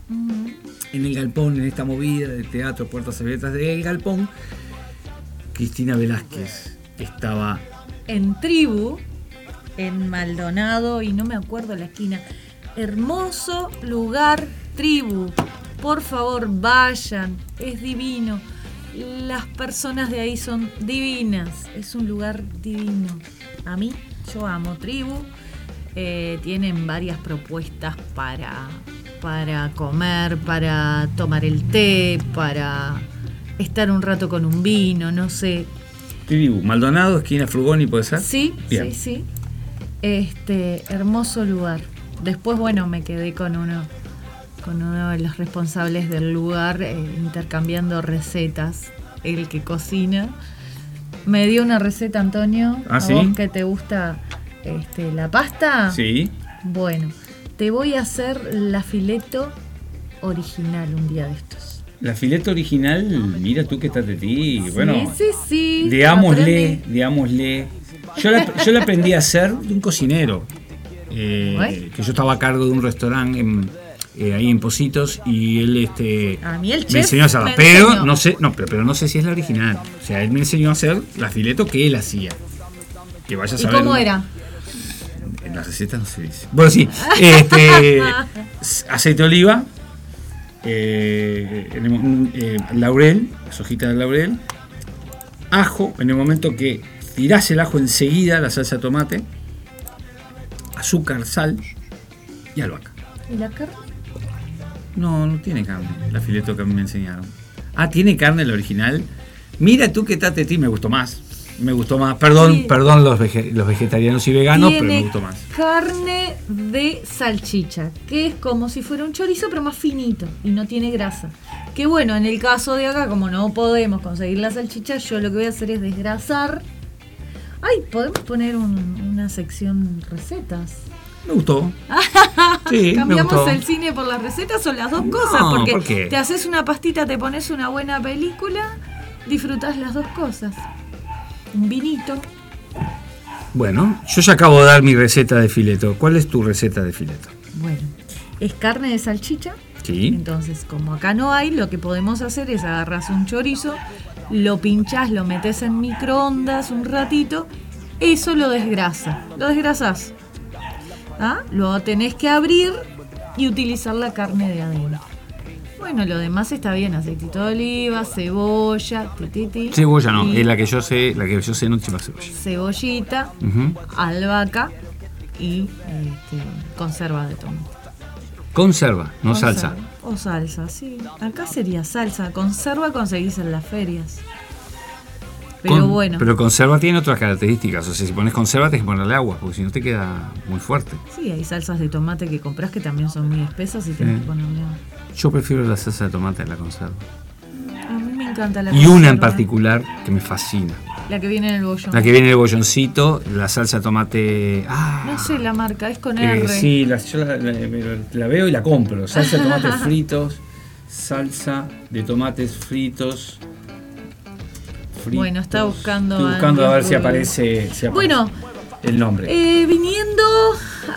en el Galpón, en esta movida de teatro Puertas Abiertas del Galpón, Cristina Velázquez estaba En Tribu, en Maldonado, y no me acuerdo la esquina. Hermoso lugar, Tribu. Por favor, vayan. Es divino. Las personas de ahí son divinas. Es un lugar divino. A mí, yo amo Tribu. Eh, tienen varias propuestas para, para comer, para tomar el té, para estar un rato con un vino, no sé. Tribu, Maldonado, esquina Frugoni, ¿puede ser? Sí, Bien. sí, sí. Este, hermoso lugar. Después, bueno, me quedé con uno, con uno de los responsables del lugar, eh, intercambiando recetas. El que cocina. Me dio una receta, Antonio. ¿Ah, ¿A sí? vos que te gusta este, la pasta? Sí. Bueno, te voy a hacer la fileto original un día de estos. La fileta original, mira tú que estás de ti. Bueno, sí, sí, sí. digámosle, digámosle. Yo la, yo la aprendí a hacer de un cocinero. Eh, que yo estaba a cargo de un restaurante en, eh, ahí en Positos y él este A mí el me enseñó a hacerla, pero enseñó. no sé, no, pero, pero no sé si es la original. O sea, él me enseñó a hacer la fileto que él hacía. Que vaya a ¿Y saber. cómo era? En la receta no se dice. Bueno, sí. Este, aceite de oliva, eh, el eh, laurel, las hojitas de laurel, ajo, en el momento que tirás el ajo enseguida, la salsa de tomate, azúcar, sal y albahaca. ¿Y la carne? No, no tiene carne, la fileto que a mí me enseñaron. Ah, tiene carne la original. Mira tú qué tate ti, me gustó más. Me gustó más. Perdón, Sí. perdón los, vege- los vegetarianos y veganos, pero me gustó más. carne de salchicha, que es como si fuera un chorizo, pero más finito y no tiene grasa. Que bueno, en el caso de acá, como no podemos conseguir la salchicha, yo lo que voy a hacer es desgrasar. Ay, podemos poner un- una sección recetas. Me gustó. Sí, me ¿Cambiamos gustó. el cine por las recetas o las dos cosas? No, Porque ¿por qué? te haces una pastita, te pones una buena película, disfrutas las dos cosas. Un vinito. Bueno, yo ya acabo de dar mi receta de fileto. ¿Cuál es tu receta de fileto? Bueno, es carne de salchicha. Sí. Entonces, como acá no hay, lo que podemos hacer es agarras un chorizo, lo pinchás, lo metes en microondas un ratito, eso lo desgrasa. Lo desgrasás. ¿Ah? Lo tenés que abrir y utilizar la carne de adentro. Bueno, lo demás está bien, aceitito de oliva, cebolla, tititi, Cebolla no, es la que yo sé, la que yo sé no lleva cebolla. cebollita, albahaca y este, conserva de tomate. Conserva, no Conserva. salsa. O salsa, sí. Acá sería salsa. Conserva conseguís en las ferias. Pero Con- bueno, Pero conserva tiene otras características. O sea, si pones conserva tienes que ponerle agua, porque si no te queda muy fuerte. sí, hay salsas de tomate que compras que también son muy espesas y tenés que ponerle agua. Yo prefiero la salsa de tomate a la conserva. A mí me encanta la Y una en particular que me fascina. La que viene en el bollo. La que viene en el bolloncito, la salsa de tomate. Ah, No sé la marca, es con eh, R. sí, la, yo la, la- la veo y la compro. Salsa de tomates fritos, salsa de tomates fritos. fritos. Bueno, está buscando Estoy buscando a ver si aparece, si aparece Bueno, el nombre. eh, viniendo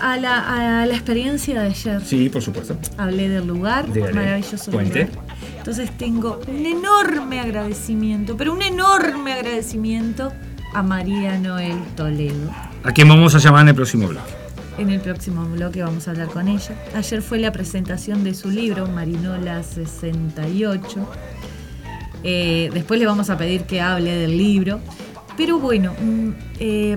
a la, a la experiencia de ayer. Sí, por supuesto. Hablé del lugar, maravilloso Cuente. lugar. Entonces tengo un enorme agradecimiento, pero un enorme agradecimiento a María Noel Toledo. ¿A quién vamos a llamar en el próximo bloque? En el próximo bloque vamos a hablar con ella. Ayer fue la presentación de su libro, Marinola 68. Eh, después le vamos a pedir que hable del libro. Pero bueno, mm, eh,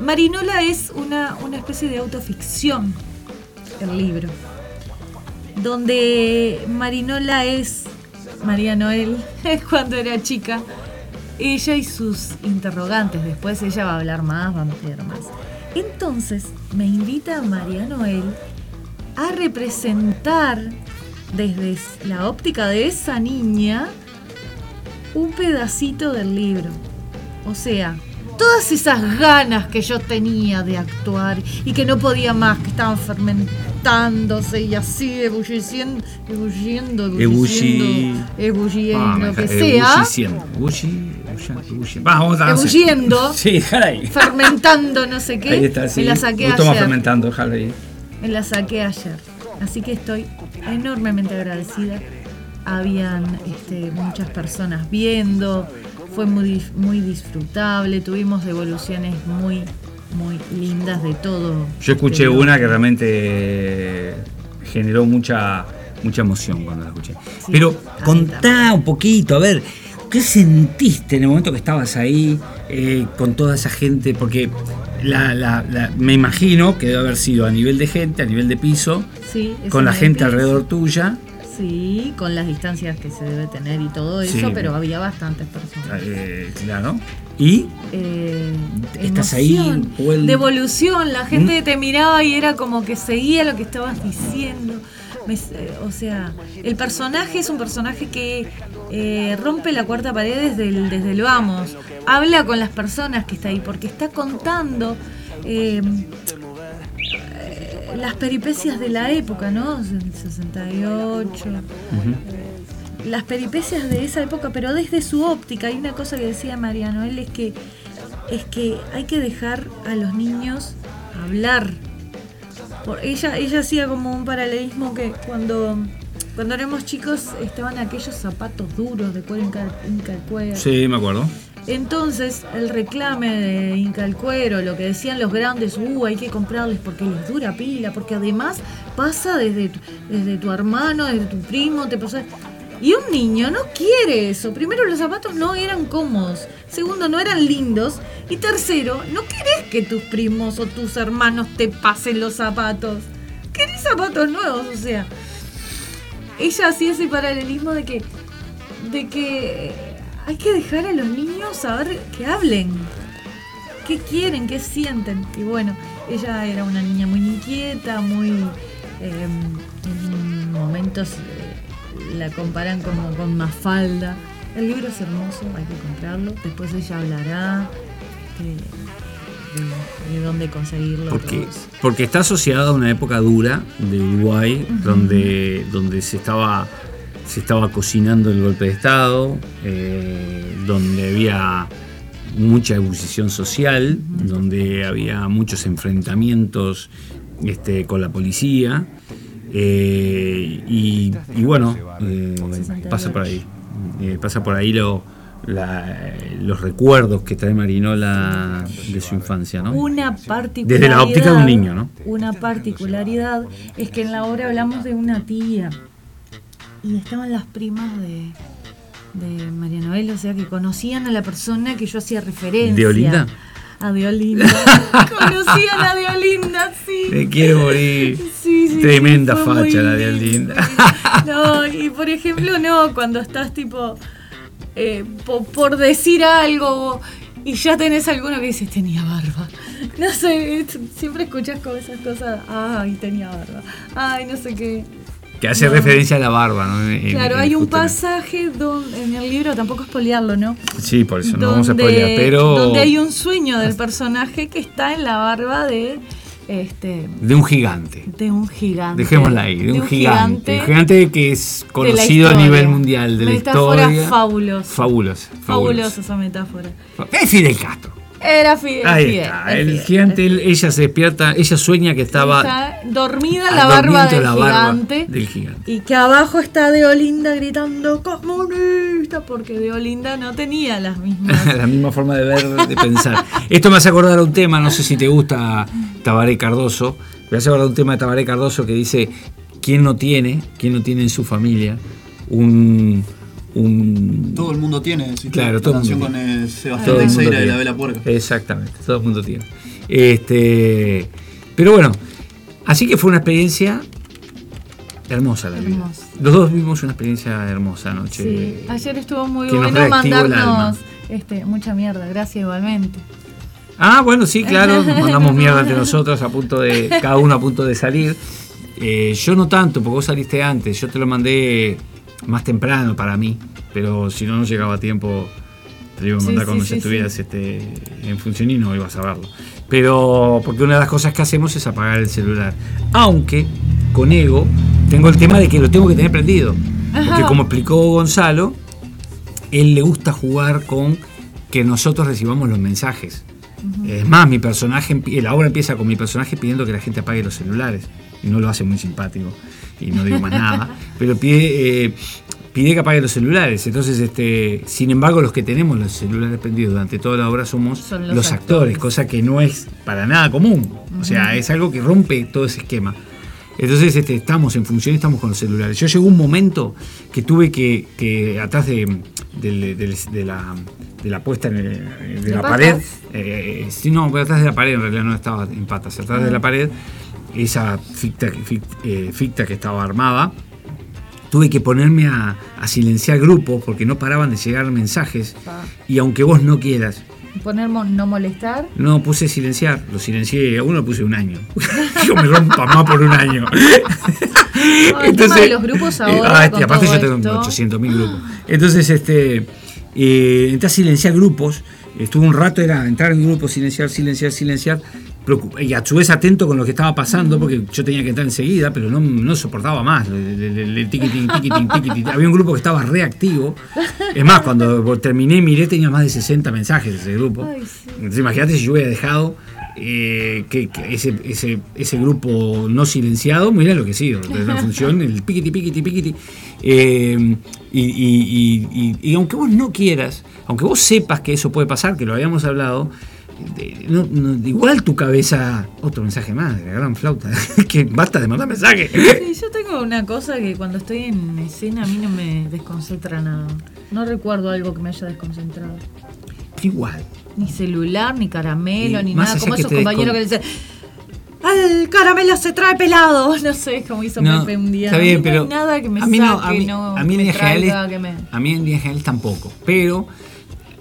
Marinola es una, una especie de autoficción, el libro. Donde Marinola es María Noel cuando era chica. Ella y sus interrogantes. Después ella va a hablar más, va a ampliar más. Entonces me invita a María Noel a representar desde la óptica de esa niña un pedacito del libro. O sea, todas esas ganas que yo tenía de actuar y que no podía más, que estaban fermentándose y así ebulliciendo, ebulliendo, ebulliendo, ebulliendo, Ah, lo que sea, ebulliciendo. Vamos a ebulliendo, Sí, ahí. fermentando no sé qué, Ahí está, sí. me la saqué Lo ayer. fermentando, déjala ahí. Me la saqué ayer. Así que estoy enormemente agradecida. Habían este, muchas personas viendo, fue muy, muy disfrutable, tuvimos devoluciones muy, muy lindas de todo. Yo escuché Este, una que realmente eh, generó mucha mucha emoción cuando la escuché. Pero contá un poquito, a ver, ¿qué sentiste en el momento que estabas ahí eh, con toda esa gente? Porque la, la- la- me imagino que debe haber sido a nivel de gente, a nivel de piso, Sí, con la gente piso. alrededor tuya. Sí, con las distancias que se debe tener y todo eso, Sí. pero había bastantes personas. eh, claro. Y Eh, Estás ahí, emoción, o el- devolución, la gente ¿Mm? te miraba y era como que seguía lo que estabas diciendo. Me- eh, o sea, el personaje es un personaje que eh, rompe la cuarta pared desde el, desde el vamos, habla con las personas que está ahí, porque está contando eh, las peripecias de la época, ¿no? El 68, las peripecias de esa época, pero desde su óptica. Hay una cosa que decía María Noel, es que, es que hay que dejar a los niños hablar. por- ella, ella hacía como un paralelismo que cuando, cuando éramos chicos estaban aquellos zapatos duros de cuero el cuero. Sí, me acuerdo. Entonces, el reclame de Inca el Cuero, lo que decían los grandes, uh, hay que comprarles porque les dura pila, porque además pasa desde tu, desde tu hermano, desde tu primo, te pasa. Y un niño no quiere eso. Primero, los zapatos no eran cómodos. Segundo, no eran lindos. Y tercero, no querés que tus primos o tus hermanos te pasen los zapatos. Querés zapatos nuevos, o sea. Ella hacía ese paralelismo de que. de que hay que dejar a los niños saber que hablen. ¿Qué quieren? ¿Qué sienten? Y bueno, ella era una niña muy inquieta, muy... eh, en momentos eh, la comparan como con Mafalda. El libro es hermoso, hay que comprarlo. Después ella hablará de, de- de dónde conseguirlo. Porque, porque está asociada a una época dura de Uruguay, donde, donde se estaba se estaba cocinando el golpe de Estado, eh, donde había mucha ebullición social, donde había muchos enfrentamientos este, con la policía. eh, y, y bueno, eh, pasa por ahí. Pasa por ahí lo, la- los recuerdos que trae Marinola de su infancia, ¿no? Una particularidad. Desde la óptica de un niño, ¿no? Una particularidad es que en la obra hablamos de una tía y estaban las primas de, de María Noel, o sea que conocían a la persona que yo hacía referencia. ¿De Olinda? A de Olinda. conocían a de Olinda, sí. Me quiero morir. Sí, sí, Tremenda sí, facha la de lindo. Linda. No, y por ejemplo, no, cuando estás tipo eh, po- por decir algo y ya tenés alguno que dices tenía barba. No sé, siempre escuchas como esas cosas, ay, tenía barba, ay, no sé qué. Que hace No. referencia a la barba, ¿no? En- Claro, en- hay un pasaje donde, en el libro, tampoco spoilearlo, ¿no? Sí, por eso no vamos a spoilear, pero. donde hay un sueño del personaje que está en la barba de este De un gigante. de un gigante. Dejémosla ahí, de, un, gigante. Un gigante que es la conocido a nivel mundial de la Metáfora historia. fabulosa. Fabulosa. Fabulosa esa metáfora. Es Fidel Castro. Era Fidel. Ahí Fidel, está. es El gigante, ella se despierta, ella sueña que estaba Está dormida la barba del la barba gigante. del gigante. Y que abajo está de Olinda gritando comunista porque de Olinda no tenía las mismas. la misma forma de ver, de pensar. Esto me hace acordar a un tema, no sé si te gusta Tabaré Cardoso, me hace acordar a un tema de Tabaré Cardoso que dice, ¿quién no tiene, quién no tiene en su familia un... un Todo el mundo tiene, si Claro, la todo el con el Sebastián Todo el mundo Teixeira de tiene. la Vela Puerca. Exactamente, todo el mundo tiene. Este, pero bueno, así que fue una experiencia hermosa la vida. Hermosa. Los dos vivimos una experiencia hermosa anoche. Sí, ayer estuvo muy bueno mandarnos este, mucha mierda, gracias igualmente. Ah, bueno, sí, claro, nos mandamos mierda entre nosotros a punto de, cada uno a punto de salir. Eh, yo no tanto, porque vos saliste antes, yo te lo mandé más temprano para mí, pero si no, no llegaba a tiempo, te iba a Sí, mandar sí, cuando sí, ya estuvieras este, en función y no ibas a verlo. Pero, porque una de las cosas que hacemos es apagar el celular. Aunque, con Ego, tengo el tema de que lo tengo que tener prendido. Porque Ajá. como explicó Gonzalo, él le gusta jugar con que nosotros recibamos los mensajes. Es más, mi personaje, la obra empieza con mi personaje pidiendo que la gente apague los celulares. Y no lo hace muy simpático. Y no digo más nada. Pero pide, eh, pide que apague los celulares. Entonces, este, sin embargo, los que tenemos los celulares prendidos durante toda la obra somos Son los, los actores, cosa que no es para nada común. O sea, es algo que rompe todo ese esquema. Entonces este, estamos en función, estamos con los celulares. Yo llegó un momento que tuve que, que atrás de, de la, de la puesta en el- de, ¿De la patas? pared, eh, sí, no, pero atrás de la pared en realidad no estaba en patas, atrás de Ah. la pared, esa ficta, eh, ficta que estaba armada, tuve que ponerme a, a silenciar grupos porque no paraban de llegar mensajes y aunque vos no quieras, Poner mo- no molestar. no puse silenciar, lo silencié, a uno lo puse un año. Yo me rompa más por un año. No, el tema de los grupos ahora, ah, este, con aparte todo yo tengo esto. 800 mil grupos. Entonces, este, eh, entré a silenciar grupos. Estuve un rato, era entrar en grupos, silenciar, silenciar, silenciar. Y a su vez atento con lo que estaba pasando, porque yo tenía que entrar enseguida, pero no, no soportaba más. El, el- el- el tiquitín, tiquitín, tiquitín. Había un grupo que estaba reactivo. Es más, cuando terminé, miré, tenía más de 60 mensajes de ese grupo. Entonces imagínate si yo hubiera dejado eh, que, que ese, ese, ese grupo no silenciado muy enloquecido de la función, el piquiti, piquiti, piquiti. Eh, y, y- y- y- y aunque vos no quieras, aunque vos sepas que eso puede pasar, que lo habíamos hablado, de- no- no- igual tu cabeza, otro mensaje más de la gran flauta, que basta de mandar mensajes. Sí, yo tengo una cosa que cuando estoy en escena a mí no me desconcentra nada. No recuerdo algo que me haya desconcentrado. Igual. Ni celular, ni caramelo, Y ni nada. Como esos compañeros descon- que dicen, ¡El caramelo se trae pelado! No sé, como hizo No, Pepe un día. está bien, pero nada que me a mí no, a mí, no a mí en me líneas traiga, generales- que me... a mí en líneas generales tampoco, pero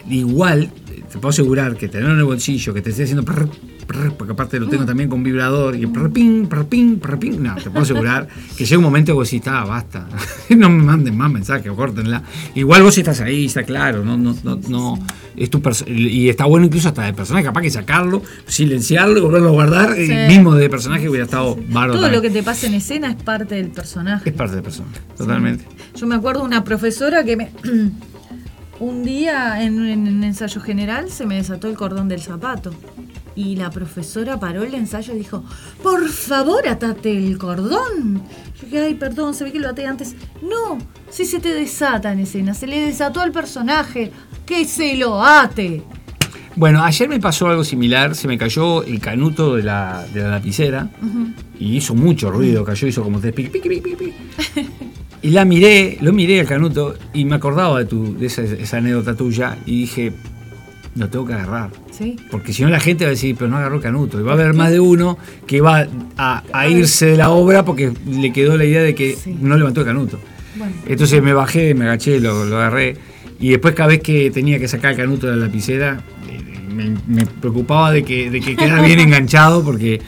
igual te puedo asegurar que tener en el bolsillo que te esté haciendo prr, prr, porque aparte lo tengo también con vibrador y prr, ping, prr, ping, prr, ping, no, te puedo asegurar que llega un momento que vos decís, está, basta, no me manden más mensajes córtenla. Igual vos estás ahí, está claro, no, no, no, no es tu y está bueno incluso hasta de personaje, capaz que sacarlo, silenciarlo y volverlo a guardar, y Sí. mismo de personaje hubiera estado bárbaro. Todo lo que te pasa en escena es parte del personaje. Es parte del personaje, totalmente. Yo me acuerdo de una profesora que me. un día en, en un ensayo general se me desató el cordón del zapato. Y la profesora paró el ensayo y dijo: Por favor, atate el cordón. Yo dije: Ay, perdón, se ve que lo até antes. No, si se te desata en escena, se le desató al personaje. Que se lo ate. Bueno, ayer me pasó algo similar, se me cayó el canuto de la, de la lapicera y hizo mucho ruido, cayó, hizo como piqui, piqui, piqui, piqui. Y la miré, lo miré al canuto y me acordaba de, tu, de esa, esa anécdota tuya y dije, lo tengo que agarrar. ¿Sí? Porque si no la gente va a decir, pero no agarró el canuto. Y va a haber más de uno que va a, a irse de la obra porque le quedó la idea de que no levantó el canuto. Bueno. Entonces me bajé, me agaché, lo, lo agarré. Y después cada vez que tenía que sacar el canuto de la lapicera, eh, me, me preocupaba de que, de que quedara bien enganchado porque,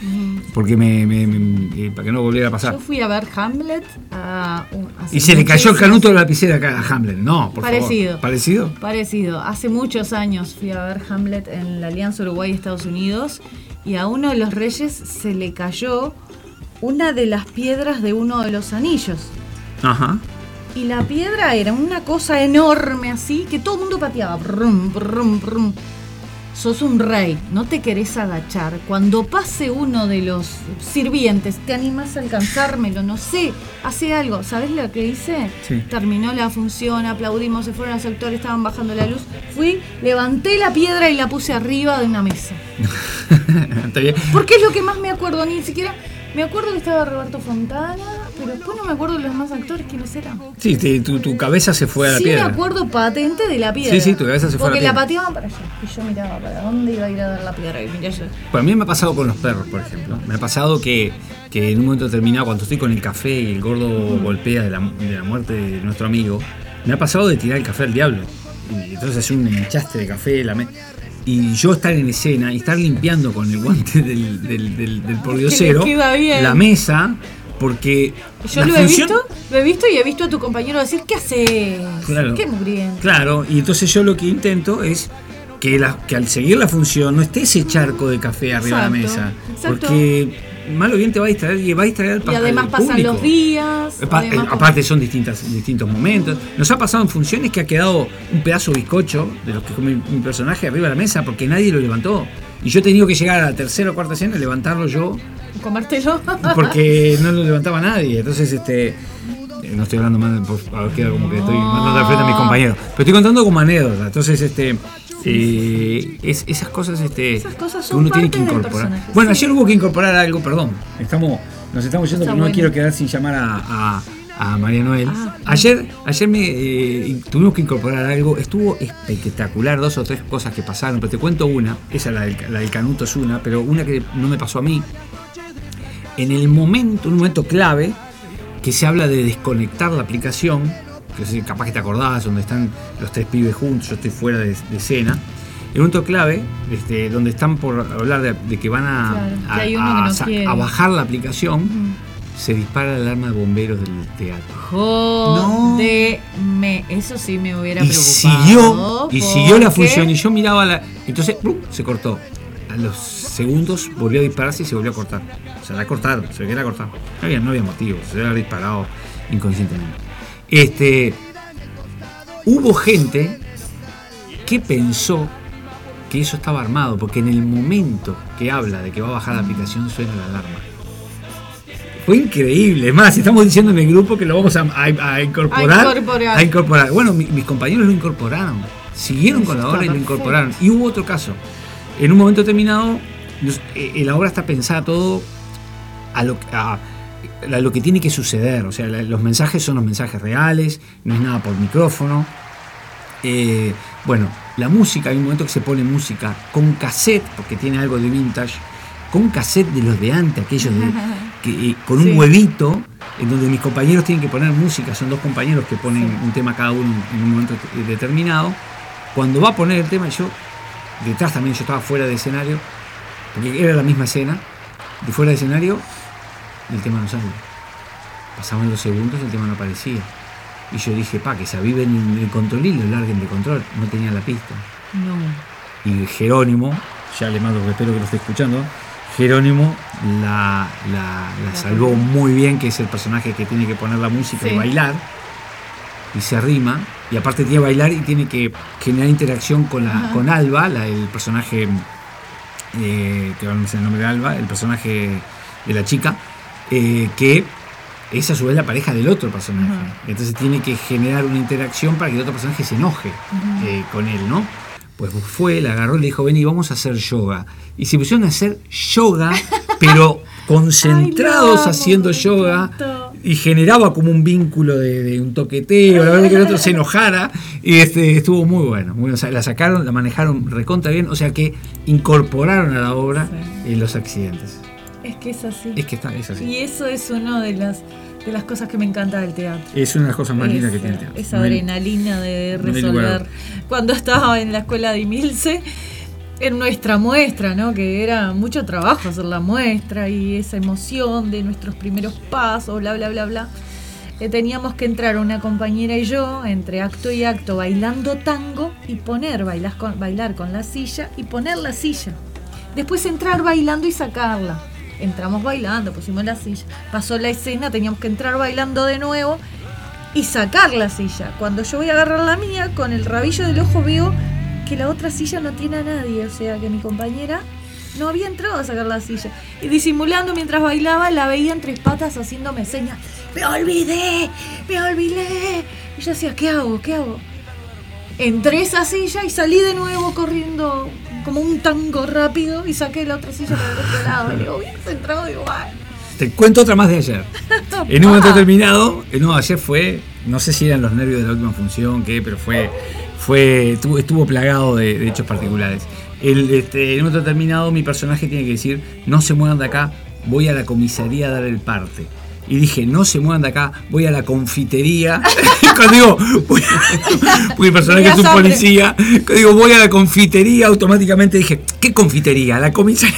porque me, me- me- eh, para que no volviera a pasar. Yo fui a ver Hamlet a, Y se le cayó el canuto de la lapicera acá a Hamlet. No, por Parecido. favor. ¿Parecido? Parecido. Hace muchos años fui a ver Hamlet en la Alianza Uruguay-Estados Unidos y a uno de los reyes se le cayó una de las piedras de uno de los anillos. Ajá. Y la piedra era una cosa enorme así que todo el mundo pateaba. Brum, brum, brum. Sos un rey, no te querés agachar. Cuando pase uno de los sirvientes, ¿te animás a alcanzármelo? No sé, hace algo. ¿Sabes lo que hice? Sí. Terminó la función, aplaudimos, se fueron los actores, estaban bajando la luz. Fui, levanté la piedra y la puse arriba de una mesa. Está bien. Porque es lo que más me acuerdo, ni siquiera. Me acuerdo que estaba Roberto Fontana, pero después no me acuerdo de los más actores quiénes eran. Sí, te- tu, tu cabeza se fue a la sí piedra. me acuerdo patente de la piedra. Sí, sí, tu cabeza se fue a la Porque la piedra. pateaban para allá. Y yo miraba para dónde iba a ir a dar la piedra. Y mirá yo. Pues a mí me ha pasado con los perros, por ejemplo. Me ha pasado que, que en un momento determinado, cuando estoy con el café y el gordo golpea de la, de la muerte de nuestro amigo, me ha pasado de tirar el café al diablo. Y entonces hacer un enchaste de café, la me- y yo estar en escena y estar limpiando con el guante del, del, del, del pordiosero la mesa, porque Yo la lo he función- visto, lo he visto y he visto a tu compañero decir, ¿qué haces? Claro. Qué mugriento. Claro, y entonces yo lo que intento es que, la- que al seguir la función no esté ese charco de café arriba de la mesa. exacto. Porque malo bien te va a distraer y va a distraer al Y además al pasan los días. Pa- además aparte son distintas, distintos momentos. Nos ha pasado en funciones que ha quedado un pedazo de bizcocho de los que come mi personaje arriba de la mesa porque nadie lo levantó. Y yo he tenido que llegar a la tercera o cuarta escena y levantarlo yo comértelo. porque no lo levantaba nadie. Entonces, este. eh, No estoy hablando mal, por favor, queda como que estoy mandando al frente a mis compañeros. Pero estoy contando como anécdota. Entonces, este. eh, es- esas cosas, este, Esas cosas que uno tiene que incorporar. Bueno, ayer hubo que incorporar algo, perdón. Estamos, nos estamos yendo porque no bueno. quiero quedar sin llamar a, a- a María Noel. Ah, ayer ayer me eh, tuvimos que incorporar algo. Estuvo espectacular, dos o tres cosas que pasaron, pero te cuento una. Esa, la del, la del Canuto es una, pero una que no me pasó a mí en el momento, un momento clave, que se habla de desconectar la aplicación, que sí, capaz que te acordás, donde están los tres pibes juntos, yo estoy fuera de, de escena. El momento clave, este, donde están por hablar de, de que van a, Claro, que no bajar la aplicación, se dispara la alarma de bomberos del teatro. Jodeme. Eso sí me hubiera Y preocupado. siguió, y siguió la función, y yo miraba la. Entonces, ¡plum! se cortó. A los segundos volvió a dispararse y se volvió a cortar. O sea, la cortaron, se quería cortar. No había, no había motivo, se había disparado inconscientemente. Este. Hubo gente que pensó que eso estaba armado, porque en el momento que habla de que va a bajar la aplicación suena la alarma. Fue increíble, es más, estamos diciendo en el grupo que lo vamos a, a- a incorporar. A incorporar. a incorporar. Bueno, mi- mis compañeros lo incorporaron, siguieron con la obra y lo incorporaron. Y hubo otro caso. En un momento determinado, nos- eh, la obra está pensada todo a lo, a- a lo que tiene que suceder. O sea, los mensajes son los mensajes reales, no es nada por micrófono. Eh, bueno, la música, hay un momento que se pone música con cassette, porque tiene algo de vintage, con cassette de los de antes, aquellos de, que, eh, con un Sí. huevito, en donde mis compañeros tienen que poner música, son dos compañeros que ponen un tema cada uno en un momento te- determinado. Cuando va a poner el tema, yo, detrás también yo estaba fuera de escenario, porque era la misma escena, de fuera de escenario, el tema no sale. Pasaban los segundos y el tema no aparecía. Y yo dije, pa, que se aviven el control y lo larguen de control. No tenía la pista. No. Y Jerónimo, ya le mando, espero que lo esté escuchando, Jerónimo la, la- la salvó muy bien, que es el personaje que tiene que poner la música y bailar. Y se arrima. Y aparte tiene que bailar y tiene que generar interacción con, la, con Alba, la- el personaje, eh, que me sé el nombre de Alba, el personaje de la chica, eh, que es a su vez la pareja del otro personaje. Entonces tiene que generar una interacción para que el otro personaje se enoje eh, con él, ¿no? Pues fue, la agarró y le dijo, vení, vamos a hacer yoga. Y se pusieron a hacer yoga, pero concentrados haciendo yoga. Y generaba como un vínculo de, de un toqueteo, la verdad que el otro se enojara. Y este, estuvo muy bueno. muy bueno. O sea, la sacaron, la manejaron recontra bien. O sea que incorporaron a la obra eh, los accidentes. Es que es así. Es que está, es así. Y eso es una de las, de las cosas que me encanta del teatro. Es una de las cosas más lindas que tiene el teatro. Esa adrenalina de resolver. Cuando estaba en la escuela de Imilce, en nuestra muestra, ¿no? Que era mucho trabajo hacer la muestra y esa emoción de nuestros primeros pasos, bla, bla, bla, bla. Eh, teníamos que entrar una compañera y yo entre acto y acto bailando tango y poner, bailas con- bailar con la silla y poner la silla. Después entrar bailando y sacarla. Entramos bailando, pusimos la silla. Pasó la escena, teníamos que entrar bailando de nuevo y sacar la silla. Cuando yo voy a agarrar la mía, con el rabillo del ojo veo que la otra silla no tiene a nadie. O sea, que mi compañera no había entrado a sacar la silla. Y disimulando mientras bailaba, la veía en tres patas haciéndome señas. ¡Me olvidé! ¡Me olvidé! Y yo decía, ¿qué hago? ¿Qué hago? Entré a esa silla y salí de nuevo corriendo como un tango rápido y saqué la otra silla para el otro lado. Y le digo, hubieras entrado igual. Te cuento otra más de ayer. En un momento determinado, eh, no, ayer fue, no sé si eran los nervios de la última función, qué, pero fue, fue, estuvo, estuvo plagado de, de hechos particulares. El, este, en un momento determinado, mi personaje tiene que decir, no se muevan de acá, voy a la comisaría a dar el parte. Y dije, no se muevan de acá, voy a la confitería. Cuando digo, voy a- porque mi personaje es un policía. Cuando digo, voy a la confitería, automáticamente dije, ¿qué confitería? La comisaría.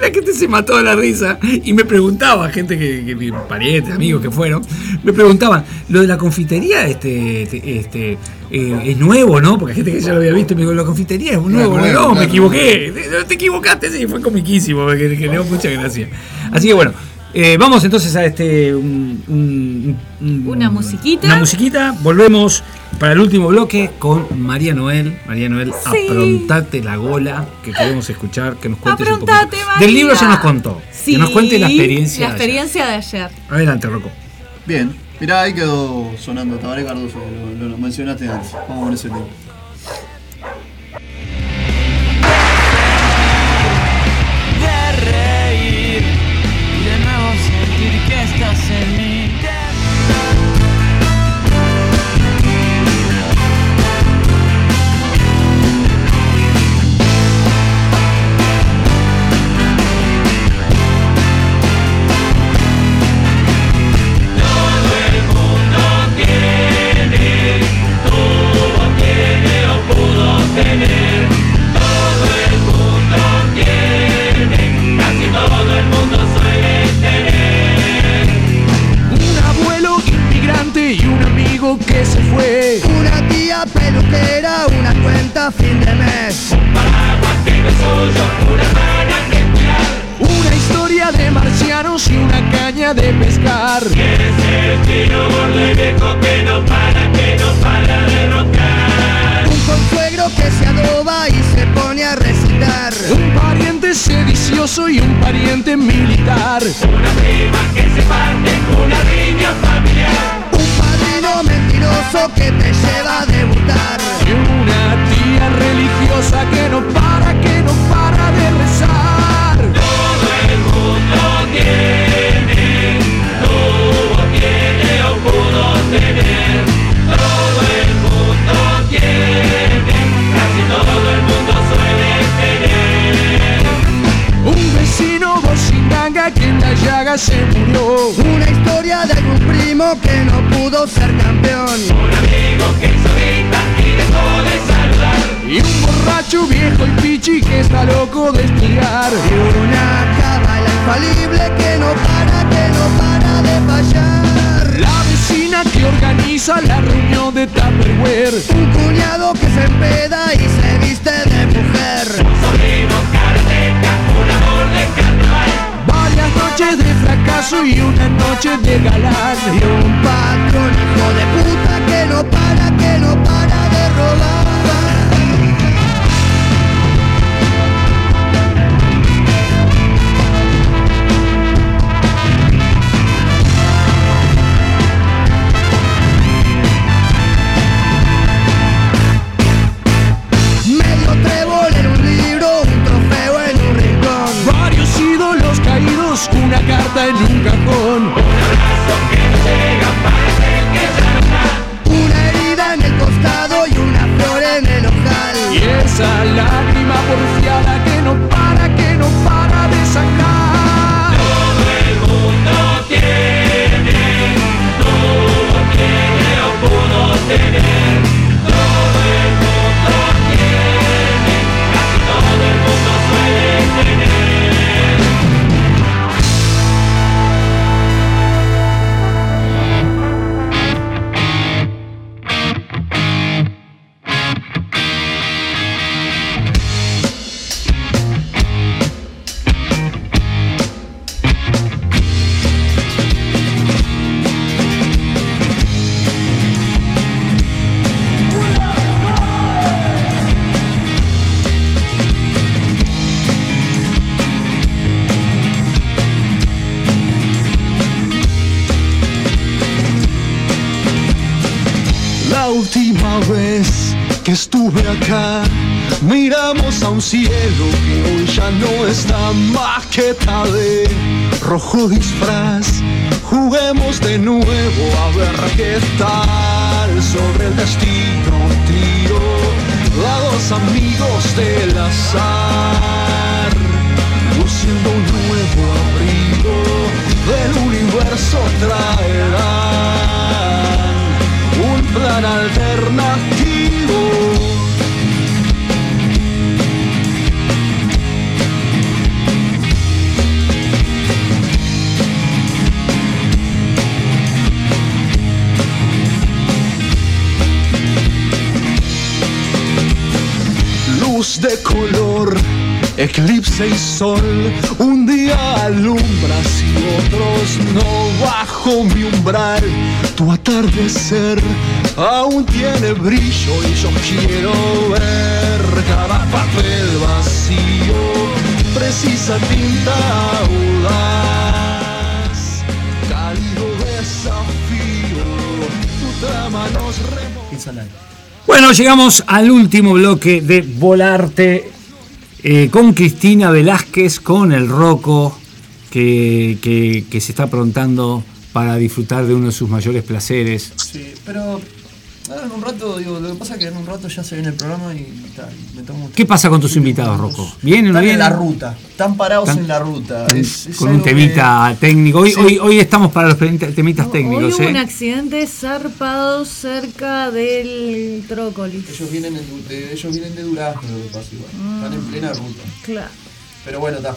La gente se mató de la risa y me preguntaba, gente que, que mi parientes, amigos que fueron, me preguntaban, lo de la confitería este, este, este, eh, es nuevo, ¿no? Porque hay gente que ya lo había visto y me dijo, la confitería es nuevo, nuevo, no, me equivoqué, te, te equivocaste, sí, fue comiquísimo, me que generó mucha gracia. Así que bueno, eh, vamos entonces a este un- un- un- Una musiquita. Una musiquita, volvemos para el último bloque con María Noel. María Noel, Sí. aprontate la gola, que queremos escuchar, que nos cuentes un poquito. Aprontate, María. Del libro ya nos contó. Sí, que nos cuente la experiencia. La de ayer. experiencia de ayer. Adelante, Rocco. Bien, mirá, ahí quedó sonando Tabaré Cardoso, lo, lo mencionaste antes. Vamos con ese tema. Sedicioso y un pariente militar. Una prima que se parte, una riña familiar. Un padrino mentiroso que te lleva a debutar. Y una tía religiosa que no para, que no para de rezar. Todo el mundo tiene, tuvo, tiene o pudo tener. Todo llaga se murió. Una historia de algún primo que no pudo ser campeón. Un amigo que hizo grita y dejó de saludar. Y un borracho viejo y pichi que está loco de estudiar. Y una cábala infalible que no para, que no para de fallar. La vecina que organiza la reunión de Tupperware. Un cuñado que se empeda y se viste de mujer. Sobrino karateca, un amor de carnaval. Varias noches de fracaso y una noche de galán. Y un patrón hijo de puta que no para, que no para de robar. Está maqueta de rojo disfraz. Juguemos de nuevo a ver qué tal sobre el destino tiro a amigos del azar, luciendo un nuevo abrigo del universo traerán un plan alternativo. De color, eclipse y sol, un día alumbras y otros no bajo mi umbral. Tu atardecer aún tiene brillo y yo quiero ver cada papel vacío, precisa tinta audaz, cálido desafío, tu trama nos remonta. Llegamos al último bloque de Volarte eh, con Cristina Velázquez, con el Roco, que, se está aprontando para disfrutar de uno de sus mayores placeres. Sí, pero en un rato, lo que pasa es que un rato ya se viene el programa y tal, me tomo ¿Qué pasa con tus invitados, Rocco? ¿Vienen o no en vienen? la ruta, están parados Están- en la ruta. Con, Es- es con un que- temita técnico. Hoy, Sí. hoy, hoy estamos para los temita- temitas Hoy técnicos, hubo un ¿eh? accidente zarpado cerca del Trócolis. Ellos vienen, en de, ellos vienen de Durazno, lo que pasa igual. Están en plena ruta. Claro. Pero bueno, está.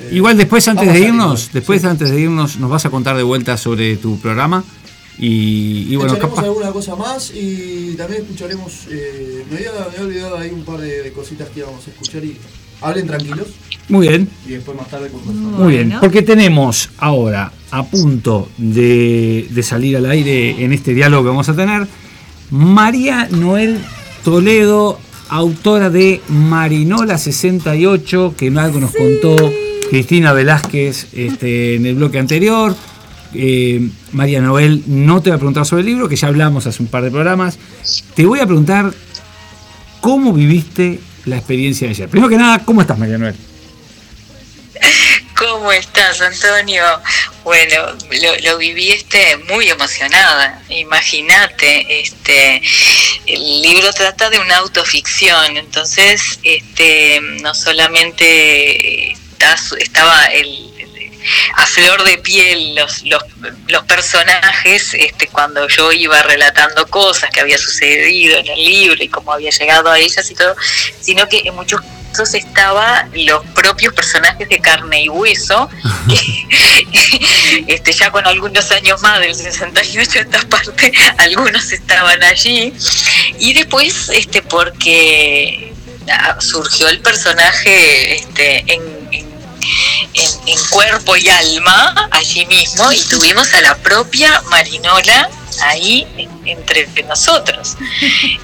Eh, Igual después, antes de irnos, después antes de irnos, nos vas a contar de vuelta sobre tu programa. Y, y bueno, Escucharemos capaz. alguna cosa más y también escucharemos. eh, me, había, me había olvidado ahí un par de, de cositas que íbamos a escuchar y hablen tranquilos. Muy bien. Y después más tarde conversamos. Muy bien, porque tenemos ahora a punto de, de salir al aire en este diálogo que vamos a tener María Noel Toledo autora de Marinola 68, que algo nos contó Cristina Velázquez este, en el bloque anterior. Eh, María Noel, no te voy a preguntar sobre el libro, que ya hablamos hace un par de programas. Te voy a preguntar cómo viviste la experiencia de ayer. Primero que nada, ¿cómo estás, María Noel? ¿Cómo estás, Antonio? Bueno, lo, lo viví este muy emocionada. Imagínate, este, el libro trata de una autoficción, entonces, este, no solamente estaba el a flor de piel los, los, personajes este, cuando yo iba relatando cosas que había sucedido en el libro y cómo había llegado a ellas y todo, sino que en muchos casos estaba los propios personajes de carne y hueso, este, ya con algunos años más del 68 esta parte, algunos estaban allí, y después este porque surgió el personaje este, en, en en, cuerpo y alma allí mismo y tuvimos a la propia Marinola ahí en- entre nosotros.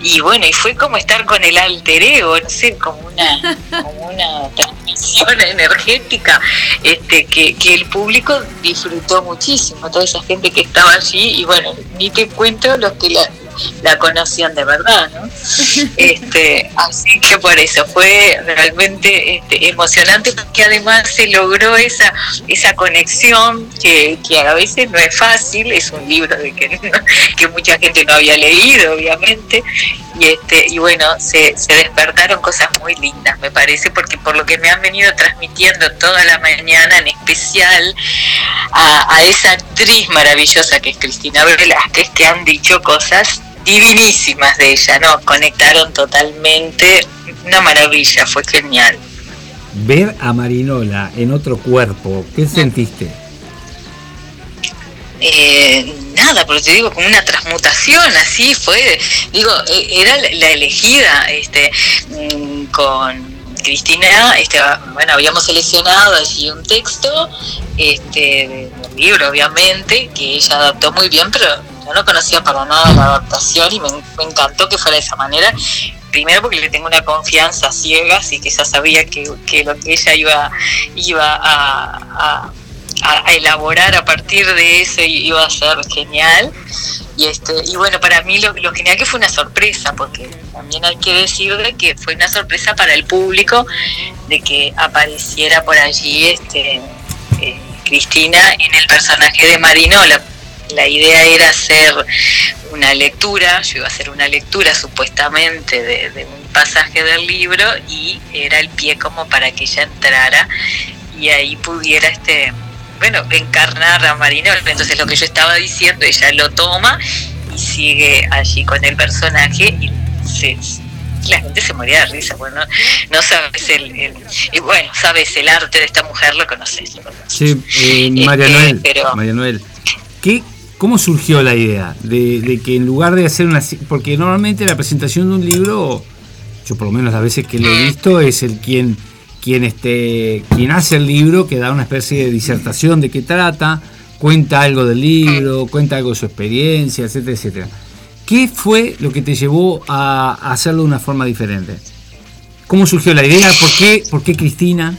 Y bueno y fue como estar con el alter ego no sé como una como una transmisión energética este que, que el público disfrutó muchísimo toda esa gente que estaba allí y bueno ni te cuento los que la, la conocían de verdad ¿no? este así que por eso fue realmente este, emocionante porque además se logró esa esa conexión que, que a veces no es fácil es un libro de que, que mucha gente no había leído obviamente y este y bueno se, se despertaron cosas muy lindas me parece porque por lo que me han venido transmitiendo toda la mañana en especial a, a esa actriz maravillosa que es Cristina Velázquez que han dicho cosas divinísimas de ella no conectaron totalmente. Una maravilla fue genial. Ver a Marinola en otro cuerpo, ¿qué sentiste? eh, nada, pero te digo, como una transmutación, así fue, digo, eh, era la elegida, este, mm, con Cristina, este, bueno, habíamos seleccionado allí un texto, este, del libro, obviamente, que ella adaptó muy bien, pero no conocía para nada la adaptación y me, encantó que fuera de esa manera. Primero porque le tengo una confianza ciega, así que ya sabía que, lo que ella iba, iba a, elaborar a partir de eso iba a ser genial. Y este y bueno, para mí lo, genial que fue una sorpresa, porque también hay que decir de que fue una sorpresa para el público de que apareciera por allí este eh, Cristina en el personaje de Marinola. La idea era hacer una lectura, yo iba a hacer una lectura supuestamente de, de un pasaje del libro y era el pie como para que ella entrara y ahí pudiera este bueno encarnar a Marinol entonces lo que yo estaba diciendo ella lo toma y sigue allí con el personaje y se, la gente se moría de risa bueno no, no sabes el, el- y bueno sabes el arte de esta mujer lo conoces lo conoces. Sí, eh, María Este, Noel, pero- María Noel, ¿qué, ¿cómo surgió la idea de, de que en lugar de hacer una... Porque normalmente la presentación de un libro, yo por lo menos las veces que lo he visto, es el quien, quien, este, quien hace el libro, que da una especie de disertación de qué trata, cuenta algo del libro, cuenta algo de su experiencia, etcétera, etcétera. ¿Qué fue lo que te llevó a a hacerlo de una forma diferente? ¿Cómo surgió la idea? ¿Por qué, por qué Cristina?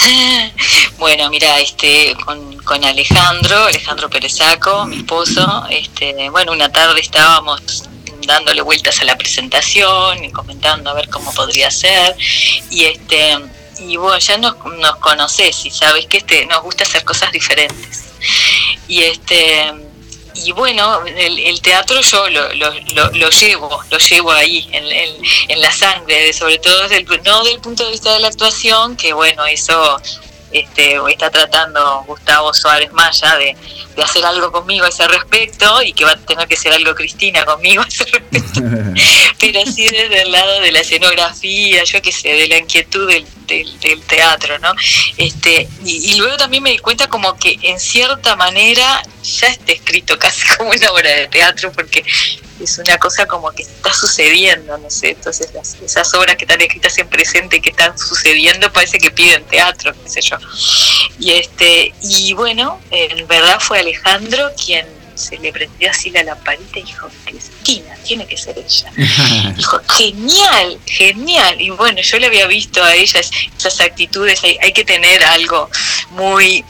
Bueno, mira, este, con, con Alejandro, Alejandro Perezaco, mi esposo, este, bueno, una tarde estábamos dándole vueltas a la presentación y comentando a ver cómo podría ser. Y este y bueno ya nos, nos conoces y sabes que este nos gusta hacer cosas diferentes. Y este y bueno el, el teatro yo lo, lo, lo, lo llevo lo llevo ahí en, en, en la sangre sobre todo desde el, no del punto de vista de la actuación que bueno eso este, está tratando Gustavo Suárez Maya de, de hacer algo conmigo a ese respecto y que va a tener que ser algo Cristina conmigo a ese respecto, pero sí desde el lado de la escenografía, yo qué sé, de la inquietud del, del, del teatro, ¿no? Este, y, y luego también me di cuenta como que en cierta manera ya está escrito casi como una obra de teatro porque es una cosa como que está sucediendo, no sé, entonces las- esas obras que están escritas en presente y que están sucediendo parece que piden teatro, qué sé yo. Y este, y bueno, en verdad fue Alejandro quien se le prendió así la lamparita y dijo, Cristina, tiene que ser ella. Dijo, genial, genial. Y bueno, yo le había visto a ella es- esas actitudes, hay, hay que tener algo muy,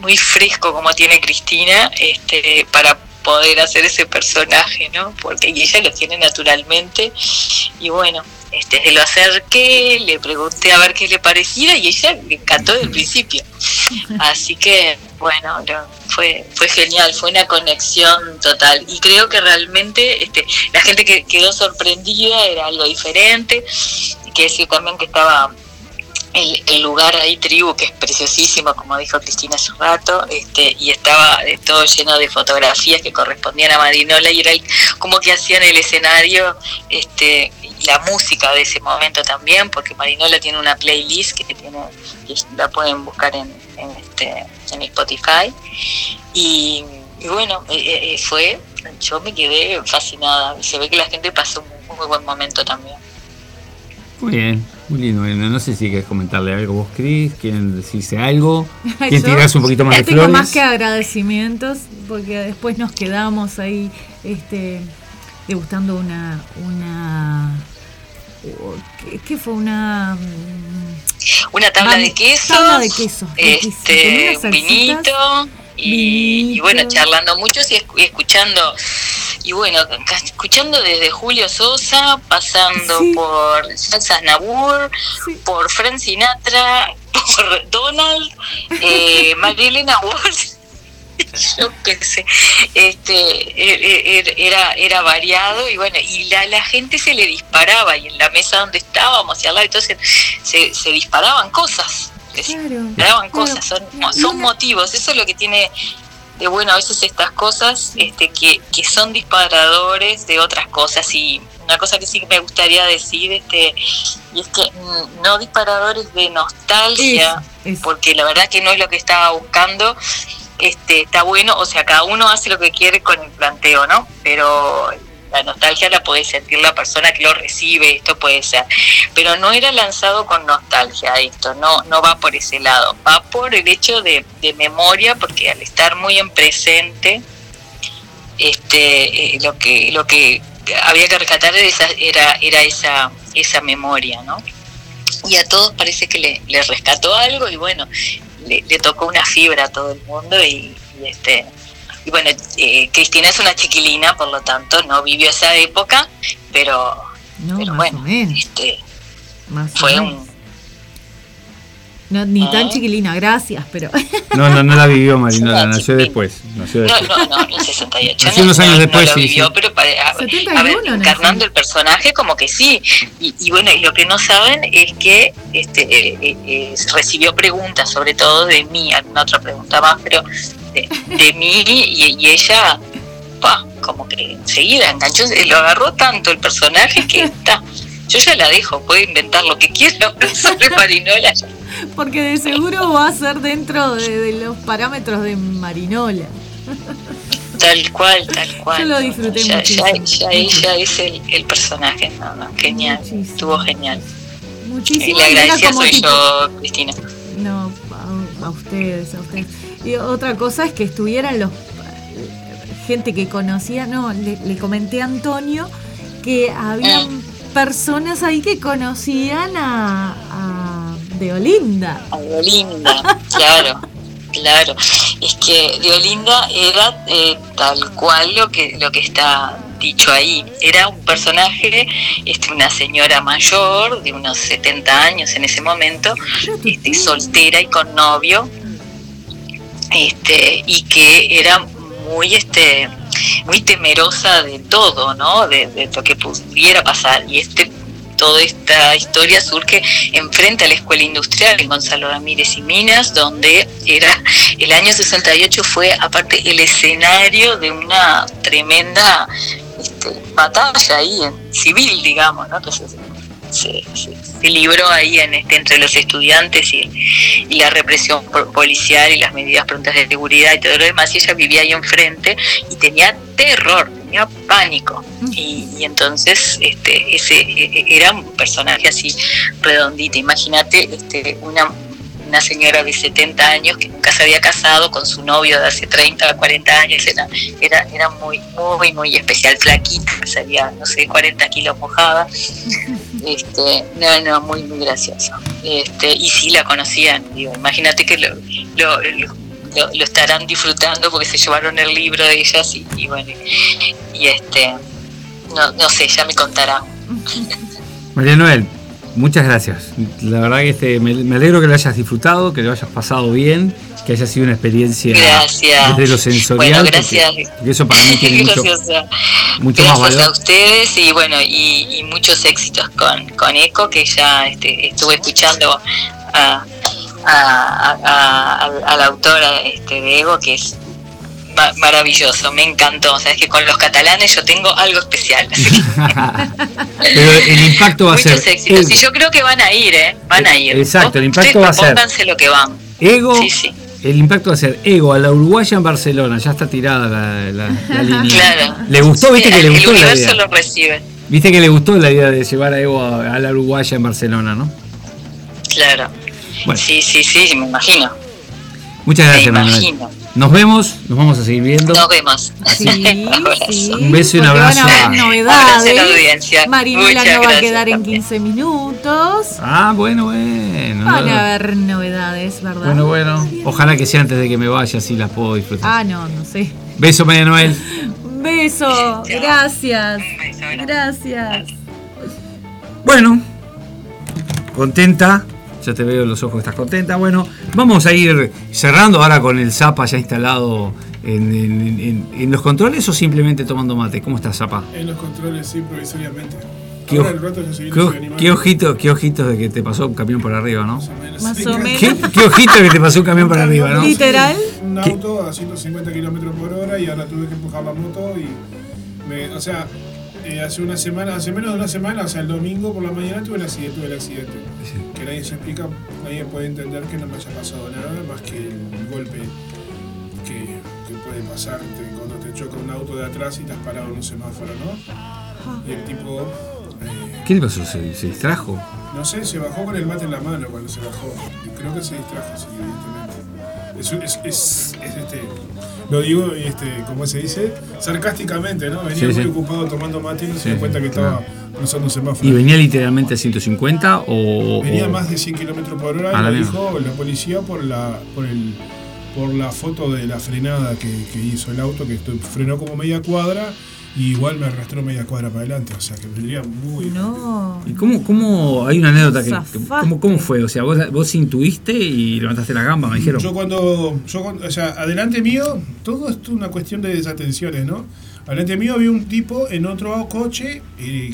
muy fresco como tiene Cristina, este, para poder hacer ese personaje, ¿no? Porque ella lo tiene naturalmente. Y bueno, este, se lo acerqué, le pregunté a ver qué le parecía y ella le encantó desde el principio. Así que, bueno, fue, fue genial, fue una conexión total. Y creo que realmente este, la gente que quedó sorprendida era algo diferente. Y que decir también que estaba el, lugar ahí, tribu, que es preciosísimo, como dijo Cristina hace un rato, este, y estaba eh, todo lleno de fotografías que correspondían a Marinola y era el- como que hacían el escenario este, la música de ese momento también, porque Marinola tiene una playlist que tiene, que la pueden buscar en, en, este, en Spotify. Y, bueno, eh, eh, fue, yo me quedé fascinada, se ve que la gente pasó un muy buen momento también. Muy bien, muy lindo. Bueno, no sé si quieres comentarle algo vos, Cris, quieren decirse algo, quieren tirarse un poquito más de tengo flores. más que agradecimientos porque después nos quedamos ahí este degustando una una ¿qué, qué fue una mm, Una tabla Van- de quesos, tabla de quesos, este, un vinito y, y bueno, charlando muchos y escuchando, y bueno, escuchando desde Julio Sosa, pasando Sí. por Salsa Nabur, por Frank Sinatra, por Donald, eh, Marilena Walsh. Yo qué sé, este, e- e- era, era variado y bueno, y la, la gente se le disparaba y en la mesa donde estábamos y al lado, entonces se, se disparaban cosas, se disparaban cosas, son, son motivos, eso es lo que tiene de bueno a veces estas cosas este, que, que son disparadores de otras cosas. Y una cosa que sí me gustaría decir este y es que mm, no disparadores de nostalgia porque la verdad que no es lo que estaba buscando. Este está bueno o sea cada uno hace lo que quiere con el planteo no pero la nostalgia la puede sentir la persona que lo recibe esto puede ser. Pero no era lanzado con nostalgia esto no no va por ese lado. Va por el hecho de, de memoria porque al estar muy en presente este eh, lo que lo que había que rescatar era esa, era, era esa esa memoria no y a todos parece que le, le rescató algo y bueno le, le tocó una fibra a todo el mundo y, y, este y bueno eh, Cristina es una chiquilina por lo tanto no vivió esa época pero no, pero más bueno o menos, este más o fue menos. un No, ni tan Ah. chiquilina, gracias, pero No, no, no la vivió Marinola, nació después. Nació no después. no no en el 68 Nació no, unos años no, después, no lo sí, vivió sí. pero para, a, ver, 71 a ver, nació. encarnando el personaje como que sí y, y bueno y lo que no saben es que este eh, eh, eh, recibió preguntas sobre todo de mí alguna otra pregunta más pero de, de mí y, y ella como que enseguida enganchó lo agarró tanto el personaje que está yo ya la dejo puede inventar lo que quiera sobre Marinola porque de seguro va a ser dentro de, de los parámetros de Marinola. Tal cual, tal cual. Yo lo disfruté ya, muchísimo. Ya, ya ella es el, el personaje, no, no, genial, estuvo genial. Muchísimo. La era agradecida como soy tipo- yo, Cristina. No, a, a ustedes, a ustedes. Y otra cosa es que estuvieran los gente que conocía, no, le, le comenté a Antonio que habían personas ahí que conocían a, a de Olinda. A Olinda, claro, claro. Es que de Olinda era eh, tal cual lo que lo que está dicho ahí. Era un personaje, este, una señora mayor de unos 70 años en ese momento, este, soltera y con novio, este, y que era muy este muy temerosa de todo, ¿no? De, lo que pudiera pasar. Y este toda esta historia surge enfrente a la Escuela Industrial en Gonzalo Ramírez y Minas, donde era el año 68 fue aparte el escenario de una tremenda este, batalla ahí en civil, digamos, ¿no? Que se, se- se- se libró ahí en este, entre los estudiantes y, y la represión po- policial y las medidas prontas de seguridad y todo lo demás, y ella vivía ahí enfrente y tenía terror, tenía pánico. Y, y entonces este, ese e- e- era un personaje así redondito. Imagínate este, una, una una señora de 70 años que nunca se había casado con su novio de hace 30 o 40 años, era, era, era muy, muy, muy especial, flaquita, salía, no sé, 40 kilos mojada. Este, no, no, muy, muy gracioso. Este, y sí la conocían, digo, imagínate que lo, lo, lo- lo- estarán disfrutando porque se llevaron el libro de ellas y, y bueno, y este, no, no sé, ya me contará. María Noel, muchas gracias. La verdad que este, me, me alegro que lo hayas disfrutado, que lo hayas pasado bien, que haya sido una experiencia Gracias. desde lo sensorial. Bueno, gracias. porque eso para mí tiene mucho, Gracias a- mucho más Gracias a valor. ustedes y bueno, y, y muchos éxitos con, con Eco, que ya este, estuve escuchando a, a- a- a- al, al autor este, de Ego, que es ma- maravilloso, me encantó. O sea, es que con los catalanes yo tengo algo especial. Pero el impacto va a ser. muchos éxitos. Y yo creo que van a ir, ¿eh? Van a ir. Exacto, el impacto Ustedes va a ser- lo que van. Ego, Sí, sí. El impacto va a ser Ego a la Uruguaya en Barcelona, ya está tirada la, la- la línea. Claro. ¿Le gustó? ¿Viste que le el gustó la idea? lo recibe. Viste que le gustó la idea de llevar a Ego a, a la Uruguaya en Barcelona, ¿no? Claro. Bueno. Sí, sí, sí, me imagino. Muchas gracias, Manuel. Nos vemos, nos vamos a seguir viendo. Nos vemos. Un beso y un abrazo. van a haber novedades. Abrazo a la audiencia. Marinela Muchas no va a quedar en también. 15 minutos. Ah, bueno, bueno. Van a haber novedades, ¿verdad? Bueno, bueno. Ojalá que sea antes de que me vaya, así las puedo disfrutar. Ah, no, no sé. Beso, María Noel. Un beso. Gracias. Gracias. Bueno, contenta. Ya te veo en los ojos estás contenta. Bueno, vamos a ir cerrando ahora con el Zapa ya instalado en, en- en- en los controles o simplemente tomando mate. ¿Cómo estás, Zapa? En los controles, sí, provisoriamente. ¿Qué, Ahora el rato qué qué ojito, qué ojitos de que te pasó un camión por arriba, ¿no? Más o menos. ¿Qué, qué ojito de que te pasó un camión por arriba, ¿no? Literal. Un auto a 150 kilómetros por hora y ahora tuve que empujar la moto y. Me, o sea, eh, hace una semana, hace menos de una semana, o sea, el domingo por la mañana tuve el accidente, tuve el accidente. Que nadie se explica, nadie puede entender que no me haya pasado nada más que el golpe que, que puede pasarte cuando te choca un auto de atrás y te has parado en un semáforo, ¿no? Y el tipo. eh, ¿Qué le pasó? ¿Se, se distrajo? no sé, se bajó con el mate en la mano cuando se bajó. Y creo que se distrajo, sí, evidentemente. Es, es, es, es este. Lo digo, este, como se dice, sarcásticamente, ¿no? Venía Sí, muy sí. ocupado tomando mate y no se Sí, dio cuenta que claro. estaba cruzando un semáforo. ¿Y venía literalmente a 150 o...? Venía o- más de 100 kilómetros por hora y la lo dijo la policía por la, por el, por la foto de la frenada que, que hizo el auto, que frenó como media cuadra y igual me arrastró media cuadra para adelante, o sea que vendría muy... No. ¿Y cómo, cómo hay una anécdota que. ¿cómo, cómo fue? O sea, vos, vos intuiste y levantaste la gamba, me dijeron. Yo cuando, yo cuando- o sea, adelante mío, todo esto es una cuestión de desatenciones, ¿no? Adelante mío había un tipo en otro coche y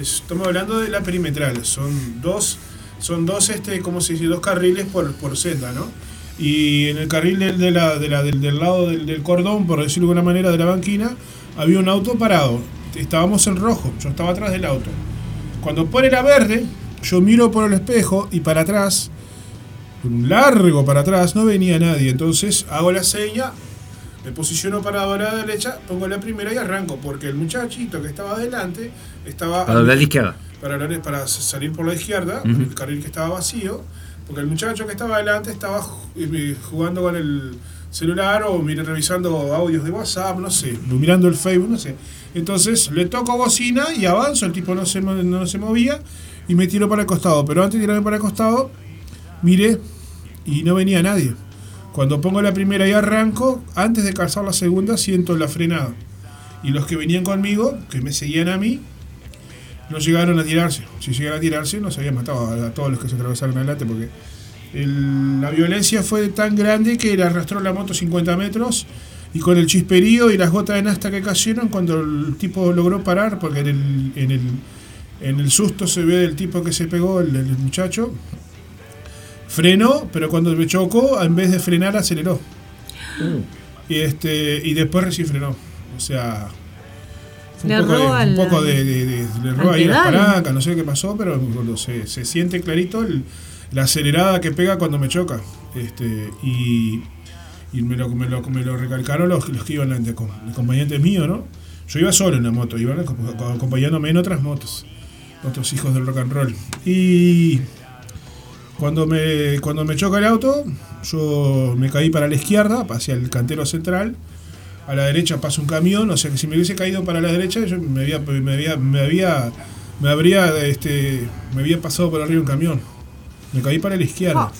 estamos hablando de la perimetral, son dos, son dos, este, ¿cómo se dice? Dos carriles por, por senda, ¿no? Y en el carril del, de la- de la- del, del lado del, del cordón, por decirlo de alguna manera, de la banquina, había un auto parado. Estábamos en rojo, yo estaba atrás del auto. Cuando pone la verde, yo miro por el espejo y para atrás un largo para atrás, no venía nadie. Entonces hago la seña, me posiciono para la derecha, pongo la primera y arranco, porque el muchachito que estaba adelante estaba. Para a la izquierda. Para, la- para salir por la izquierda, el carril que estaba vacío, porque el muchacho que estaba adelante estaba eh, jugando con el celular o mira, revisando audios de WhatsApp, no sé, mirando el Facebook, no sé. Entonces le toco bocina y avanzo, el tipo no se, no se movía y me tiro para el costado. Pero antes de tirarme para el costado, miré y no venía nadie. Cuando pongo la primera y arranco, antes de calzar la segunda, siento la frenada. Y los que venían conmigo, que me seguían a mí, no llegaron a tirarse. Si llegaron a tirarse, nos habían matado a, a todos los que se atravesaron adelante, porque el- la violencia fue tan grande que le arrastró la moto 50 metros y con el chisperío y las gotas de nasta que cayeron, cuando el tipo logró parar, porque en el, en el, en el susto se ve del tipo que se pegó, el, el muchacho, frenó, pero cuando me chocó, en vez de frenar, aceleró. Y, este, y después recién frenó. O sea, fue Le un poco, roba de, un poco de, de- de- le roba ahí las palancas, no sé qué pasó, pero cuando se, se siente clarito el- la acelerada que pega cuando me choca. Este, y y me lo, me lo, me lo recalcaron los, los que iban acompañantes míos, ¿no? Yo iba solo en la moto, iban acom- acompañándome en otras motos, otros hijos del rock and roll. Y Cuando me, cuando me choca el auto, yo me caí para la izquierda, hacia el cantero central. A la derecha pasa un camión, o sea que si me hubiese caído para la derecha, yo me había, me había, me había, me habría, este, me había pasado por arriba un camión. Me caí para la izquierda.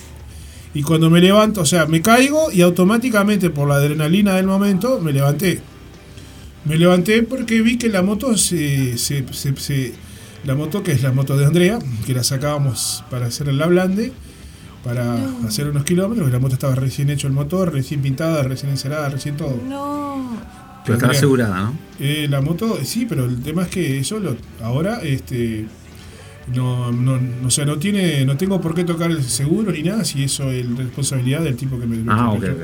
Y cuando me levanto, o sea, me caigo y automáticamente por la adrenalina del momento me levanté. Me levanté porque vi que la moto se, se, se- se- la moto que es la moto de Andrea, que la sacábamos para hacer el blande, para hacer unos kilómetros, y la moto estaba recién hecho el motor, recién pintada, recién encerada, recién todo. No. Pero estaba asegurada, ¿no? eh, la moto, sí, pero el tema es que eso lo, ahora, este, no, no, no- o sea, no tiene, no tengo por qué tocar el seguro ni nada, si eso es responsabilidad del tipo que me. me Ah, ok, chocó. ok.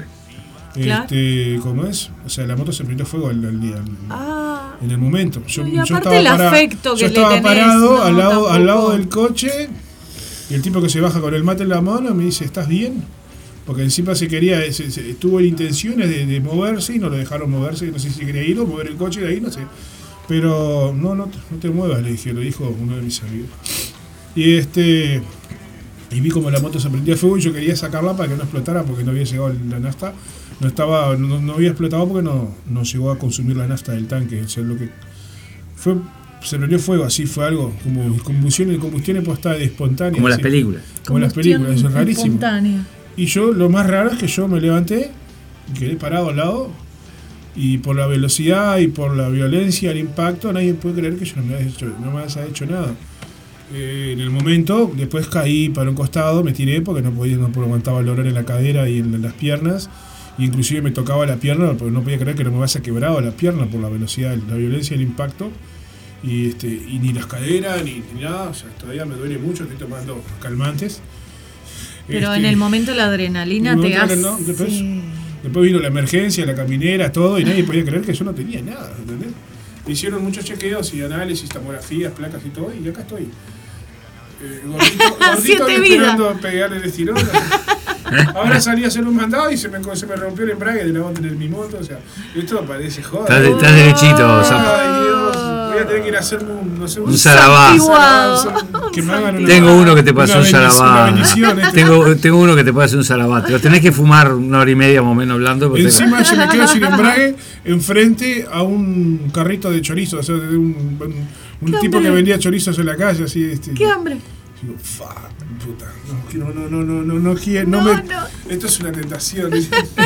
Este, ¿cómo es? O sea, la moto se prendió fuego al, día. Ah. En el momento. Yo, Y yo aparte estaba, el parado- afecto que yo le estaba tenés, parado no, al, lado, al lado del coche y el tipo que se baja con el mate en la mano me dice, ¿estás bien? Porque encima se quería, se- se- tuvo intenciones de, de moverse y no lo dejaron moverse, no sé si quería ir o mover el coche de ahí, no sé. Pero no, no, te- no te muevas, le dije, lo dijo uno de mis amigos. Y este y vi como la moto se prendía fuego y yo quería sacarla para que no explotara porque no había llegado la nafta. No estaba, no, no había explotado porque no, no llegó a consumir la nafta del tanque. O sea, lo que fue, se prendió fuego, así fue algo como combustión, combustión espontánea, espontánea. Como las así. películas. Como las películas, eso es rarísimo. espontánea. Y yo, lo más raro es que yo me levanté, quedé parado al lado, y por la velocidad y por la violencia, el impacto, nadie puede creer que yo no me haya hecho, no me haya hecho nada. Eh, en el momento, después caí para un costado, me tiré porque no podía, no aguantaba el dolor en la cadera y en las piernas. Y inclusive me tocaba la pierna porque no podía creer que no me hubiese quebrado la pierna por la velocidad, la violencia el impacto. Y, este, y ni las caderas, ni, ni nada, o sea, todavía me duele mucho, estoy tomando calmantes. Pero Este, en el momento la adrenalina te hace. no, después vino la emergencia, la caminera, todo, y nadie podía creer que yo no tenía nada, ¿entendés? Hicieron muchos chequeos y análisis, tomografías, placas y todo, y acá estoy. Eh, gordito, gordito vidas. esperando a pegarle el estirón. Ahora salí a hacer un mandado y se me, se me rompió el embrague de la moto en mi moto. O sea, esto parece joda. Estás de- estás derechito. Ay, Dios. Voy a tener que ir a hacerme un, no sé, Un zarabá. zarabá, Que me hagan una- Tengo uno que te una un zarabá. este. Tengo, tengo uno que te puede hacer un zarabá. Te lo tenés que fumar una hora y media más o menos hablando. porque Encima tengo- yo me quedo sin embrague enfrente a un carrito de chorizos, o sea, de un, un- un ¿Qué tipo hambre? que vendía chorizos en la calle, así. Este, ¡Qué hambre! Digo, "Fuck, puta, no, quiero- no, no, no, no, no, quiero, no, No, me- no. Esto es una tentación.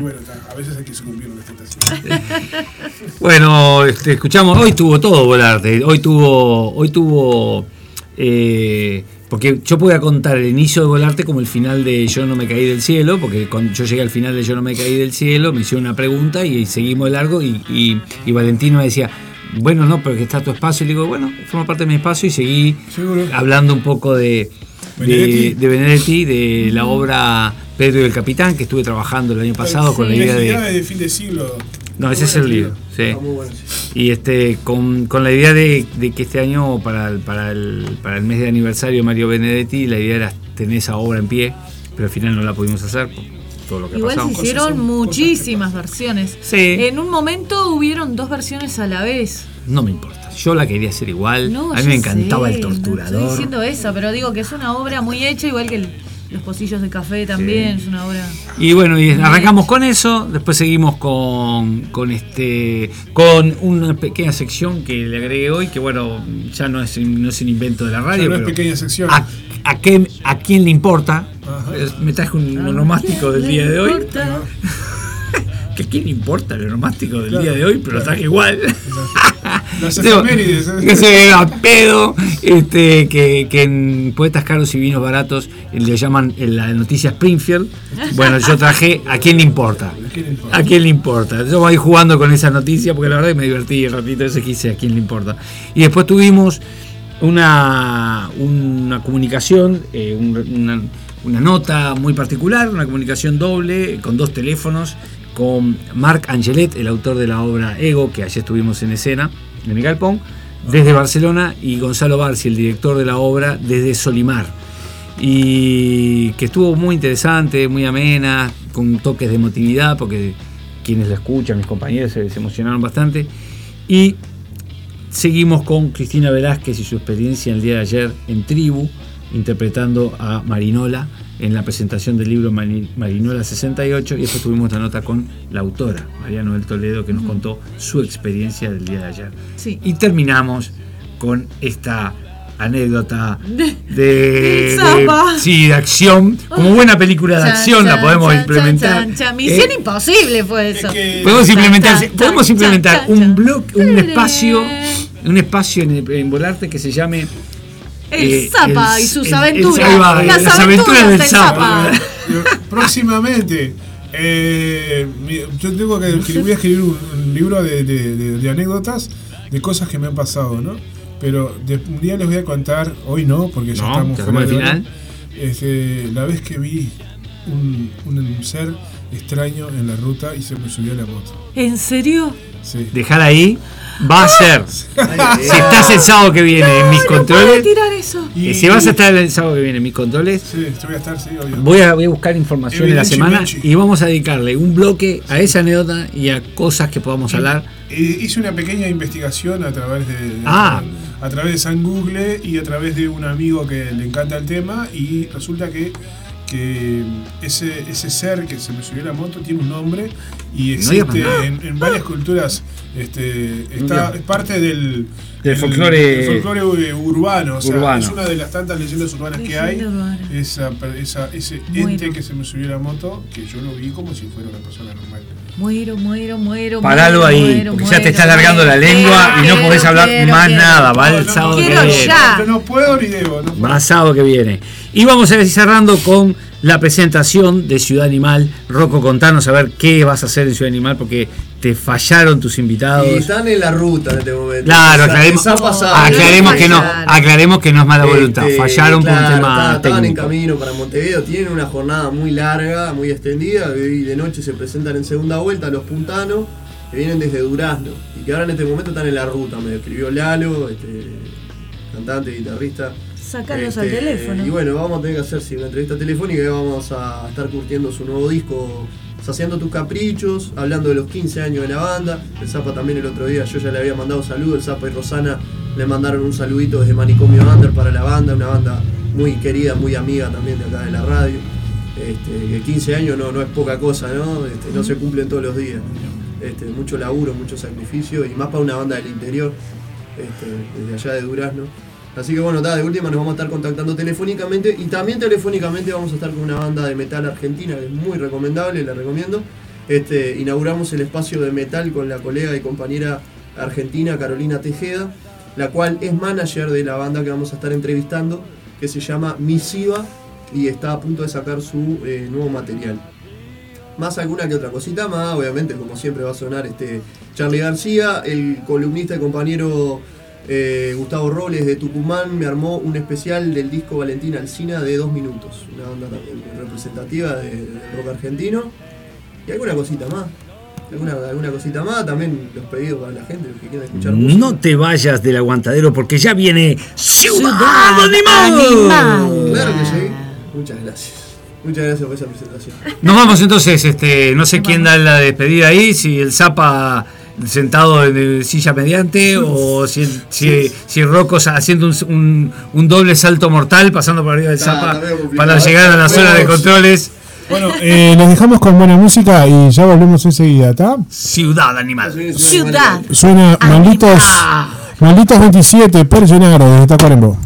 bueno, a veces hay que sucumbir a las tentaciones. Bueno, este, escuchamos, hoy tuvo todo Volarte, hoy tuvo, hoy tuvo, eh, porque yo podía contar el inicio de Volarte como el final de Yo no me caí del cielo, porque cuando yo llegué al final de Yo no me caí del cielo, me hicieron una pregunta y seguimos de largo y, y, y Valentino me decía, bueno, no, pero que está tu espacio, y le digo, bueno, forma parte de mi espacio y seguí Seguro. hablando un poco de de Benedetti. de, Benedetti, de la obra Pedro y el Capitán, que estuve trabajando el año pasado con la idea de... De fin de siglo. No, ese es el libro, sí. Está muy bueno, sí. Y este, con, con la idea de, de que este año, para el, para, el, para el mes de aniversario de Mario Benedetti, la idea era tener esa obra en pie, pero al final no la pudimos hacer todo lo que Igual se hicieron muchísimas versiones. Sí. En un momento hubieron dos versiones a la vez. No me importa, yo la quería hacer igual, No, a mí me encantaba sé, el no Estoy torturador. diciendo esa, pero digo que es una obra muy hecha, igual que el- los pocillos de café también. Es una obra. Y bueno, y arrancamos con eso, después seguimos con, con este con una pequeña sección que le agregué hoy, que bueno, ya no es, no es un invento de la radio. Ya no es pero pequeña sección. ¿A, a, qué, ¿A quién le importa? Ajá. Me traje un onomástico del día de hoy. que a quién le importa el onomástico del Claro, día de hoy, pero lo claro. traje igual. Las Digo, efemérides, ¿eh? que se vea pedo, este, que, que en Poetas Caros y Vinos Baratos eh, le llaman eh, la noticia Springfield. Bueno, yo traje ¿A quién le importa? ¿A quién le importa? Yo voy jugando con esa noticia porque la verdad que me divertí el ratito ese que hice ¿A quién le importa? Y después tuvimos una, una comunicación, eh, un- una, una nota muy particular, una comunicación doble con dos teléfonos, con Marc Angelet, el autor de la obra Ego, que ayer estuvimos en escena, en el Galpón, desde Barcelona, y Gonzalo Barci, el director de la obra, desde Solimar. Y que estuvo muy interesante, muy amena, con toques de emotividad, porque quienes la escuchan, mis compañeros, se, se emocionaron bastante. Y seguimos con Cristina Velázquez y su experiencia el día de ayer en Tribu, interpretando a Marinola en la presentación del libro Mari- Marinola 68 y después tuvimos la nota con la autora, María Noel Toledo, que nos contó su experiencia del día de ayer. Sí. Y terminamos con esta anécdota De- de, de- Zapa. sí, de acción. Como buena película de Chan, acción la podemos chan, implementar. chan, chan. Misión Eh, imposible fue eso. Podemos implementar, Chan, chan, podemos implementar chan, un blog, un espacio, un espacio en, en Volarte que se llame El eh, Zapa el- y sus el- el- aventuras. va, las, aventuras, del Zapa. Próximamente, eh, yo tengo que escribir, voy a escribir un, un libro de, de- de- de anécdotas de cosas que me han pasado, ¿no? Pero de, un día les voy a contar, hoy no, porque ya No, estamos ya fuera estamos de al hora. Este, la vez que vi un, un ser extraño en la ruta y se me subió a la moto. ¿En serio? Sí. Dejar ahí, va a ser. si estás el sábado que viene en mis No controles, tirar eso. y si vas a estar el sábado que viene en mis controles, Sí, voy a estar, sí, obvio. voy a, voy a buscar información en la semana y vamos a dedicarle un bloque a esa anécdota y a cosas que podamos hablar. Eh, hice una pequeña investigación a través de, de- Ah. A través de San Google y a través de un amigo que le encanta el tema y resulta que, que ese, ese ser que se me subió a la moto tiene un nombre y existe en, en varias culturas este, está, es parte del, Del folclore- urbano, o sea, Urbano. es una de las tantas leyendas urbanas que hay esa, esa- ese Bueno. ente que se me subió a la moto que yo lo vi como si fuera una persona normal. Muero, muero, muero. Paralo muero, ahí, muero, porque ya muero, te está alargando la lengua y no podés hablar quiero, más quiero. nada. Va el No, sábado que quiero viene. ya. No, no puedo ni debo. No puedo. Va sábado que viene. Y vamos a ir cerrando con la presentación de Ciudad Animal. Rocco, contanos a ver qué vas a hacer en Ciudad Animal porque te fallaron tus invitados. Y están en la ruta en este momento. Claro, aclaremos, aclaremos que no, aclaremos que no es mala voluntad. Este, Fallaron por un tema estaban- Estaban en camino para Montevideo, tienen una jornada muy larga, muy extendida, y de noche se presentan en segunda vuelta los puntanos, que vienen desde Durazno, y que ahora en este momento están en la ruta, me escribió Lalo, este, cantante, guitarrista. Sacalos Este, al teléfono. Y bueno, vamos a tener que hacer sí, una entrevista telefónica y vamos a estar curtiendo su nuevo disco, Saciando tus caprichos, hablando de los 15 años de la banda. El Zapa también el otro día, yo ya le había mandado saludos, el Zapa y Rosana le mandaron un saludito desde Manicomio Under para la banda, una banda muy querida, muy amiga también de acá de la radio. Este, que 15 años no, no es poca cosa, ¿no? Este, no se cumplen todos los días. Este, mucho laburo, mucho sacrificio y más para una banda del interior, este, desde allá de Durazno. Así que bueno, de última nos vamos a estar contactando telefónicamente y también telefónicamente vamos a estar con una banda de metal argentina que es muy recomendable, la recomiendo. Este, inauguramos el espacio de metal con la colega y compañera argentina Carolina Tejeda, la cual es manager de la banda que vamos a estar entrevistando, que se llama Misiva y está a punto de sacar su eh, nuevo material. Más alguna que otra cosita más, obviamente como siempre va a sonar este Charlie García, el columnista y compañero eh, Gustavo Robles de Tucumán me armó un especial del disco Valentina Alcina de dos minutos, una banda también representativa de- del rock argentino. Y alguna cosita más, alguna, alguna cosita más, también los pedidos para la gente, los que quieran escuchar música. No te vayas del aguantadero porque ya viene Ciudad Ciudad Animal. Animal. Claro que sí. Muchas gracias. Muchas gracias por esa presentación. Nos vamos entonces, este, no sé quién da la despedida ahí, si el Zapa sentado en el silla mediante o si, si, si Rocco haciendo un, un- un doble salto mortal pasando por arriba del Zapa para llegar a la zona de controles. Bueno, eh, los dejamos con buena música y ya volvemos enseguida, ¿está? Ciudad Animal. Ciudad. Suena Malditos, Malditos 27, Per Gennaro, desde Tacuarembó.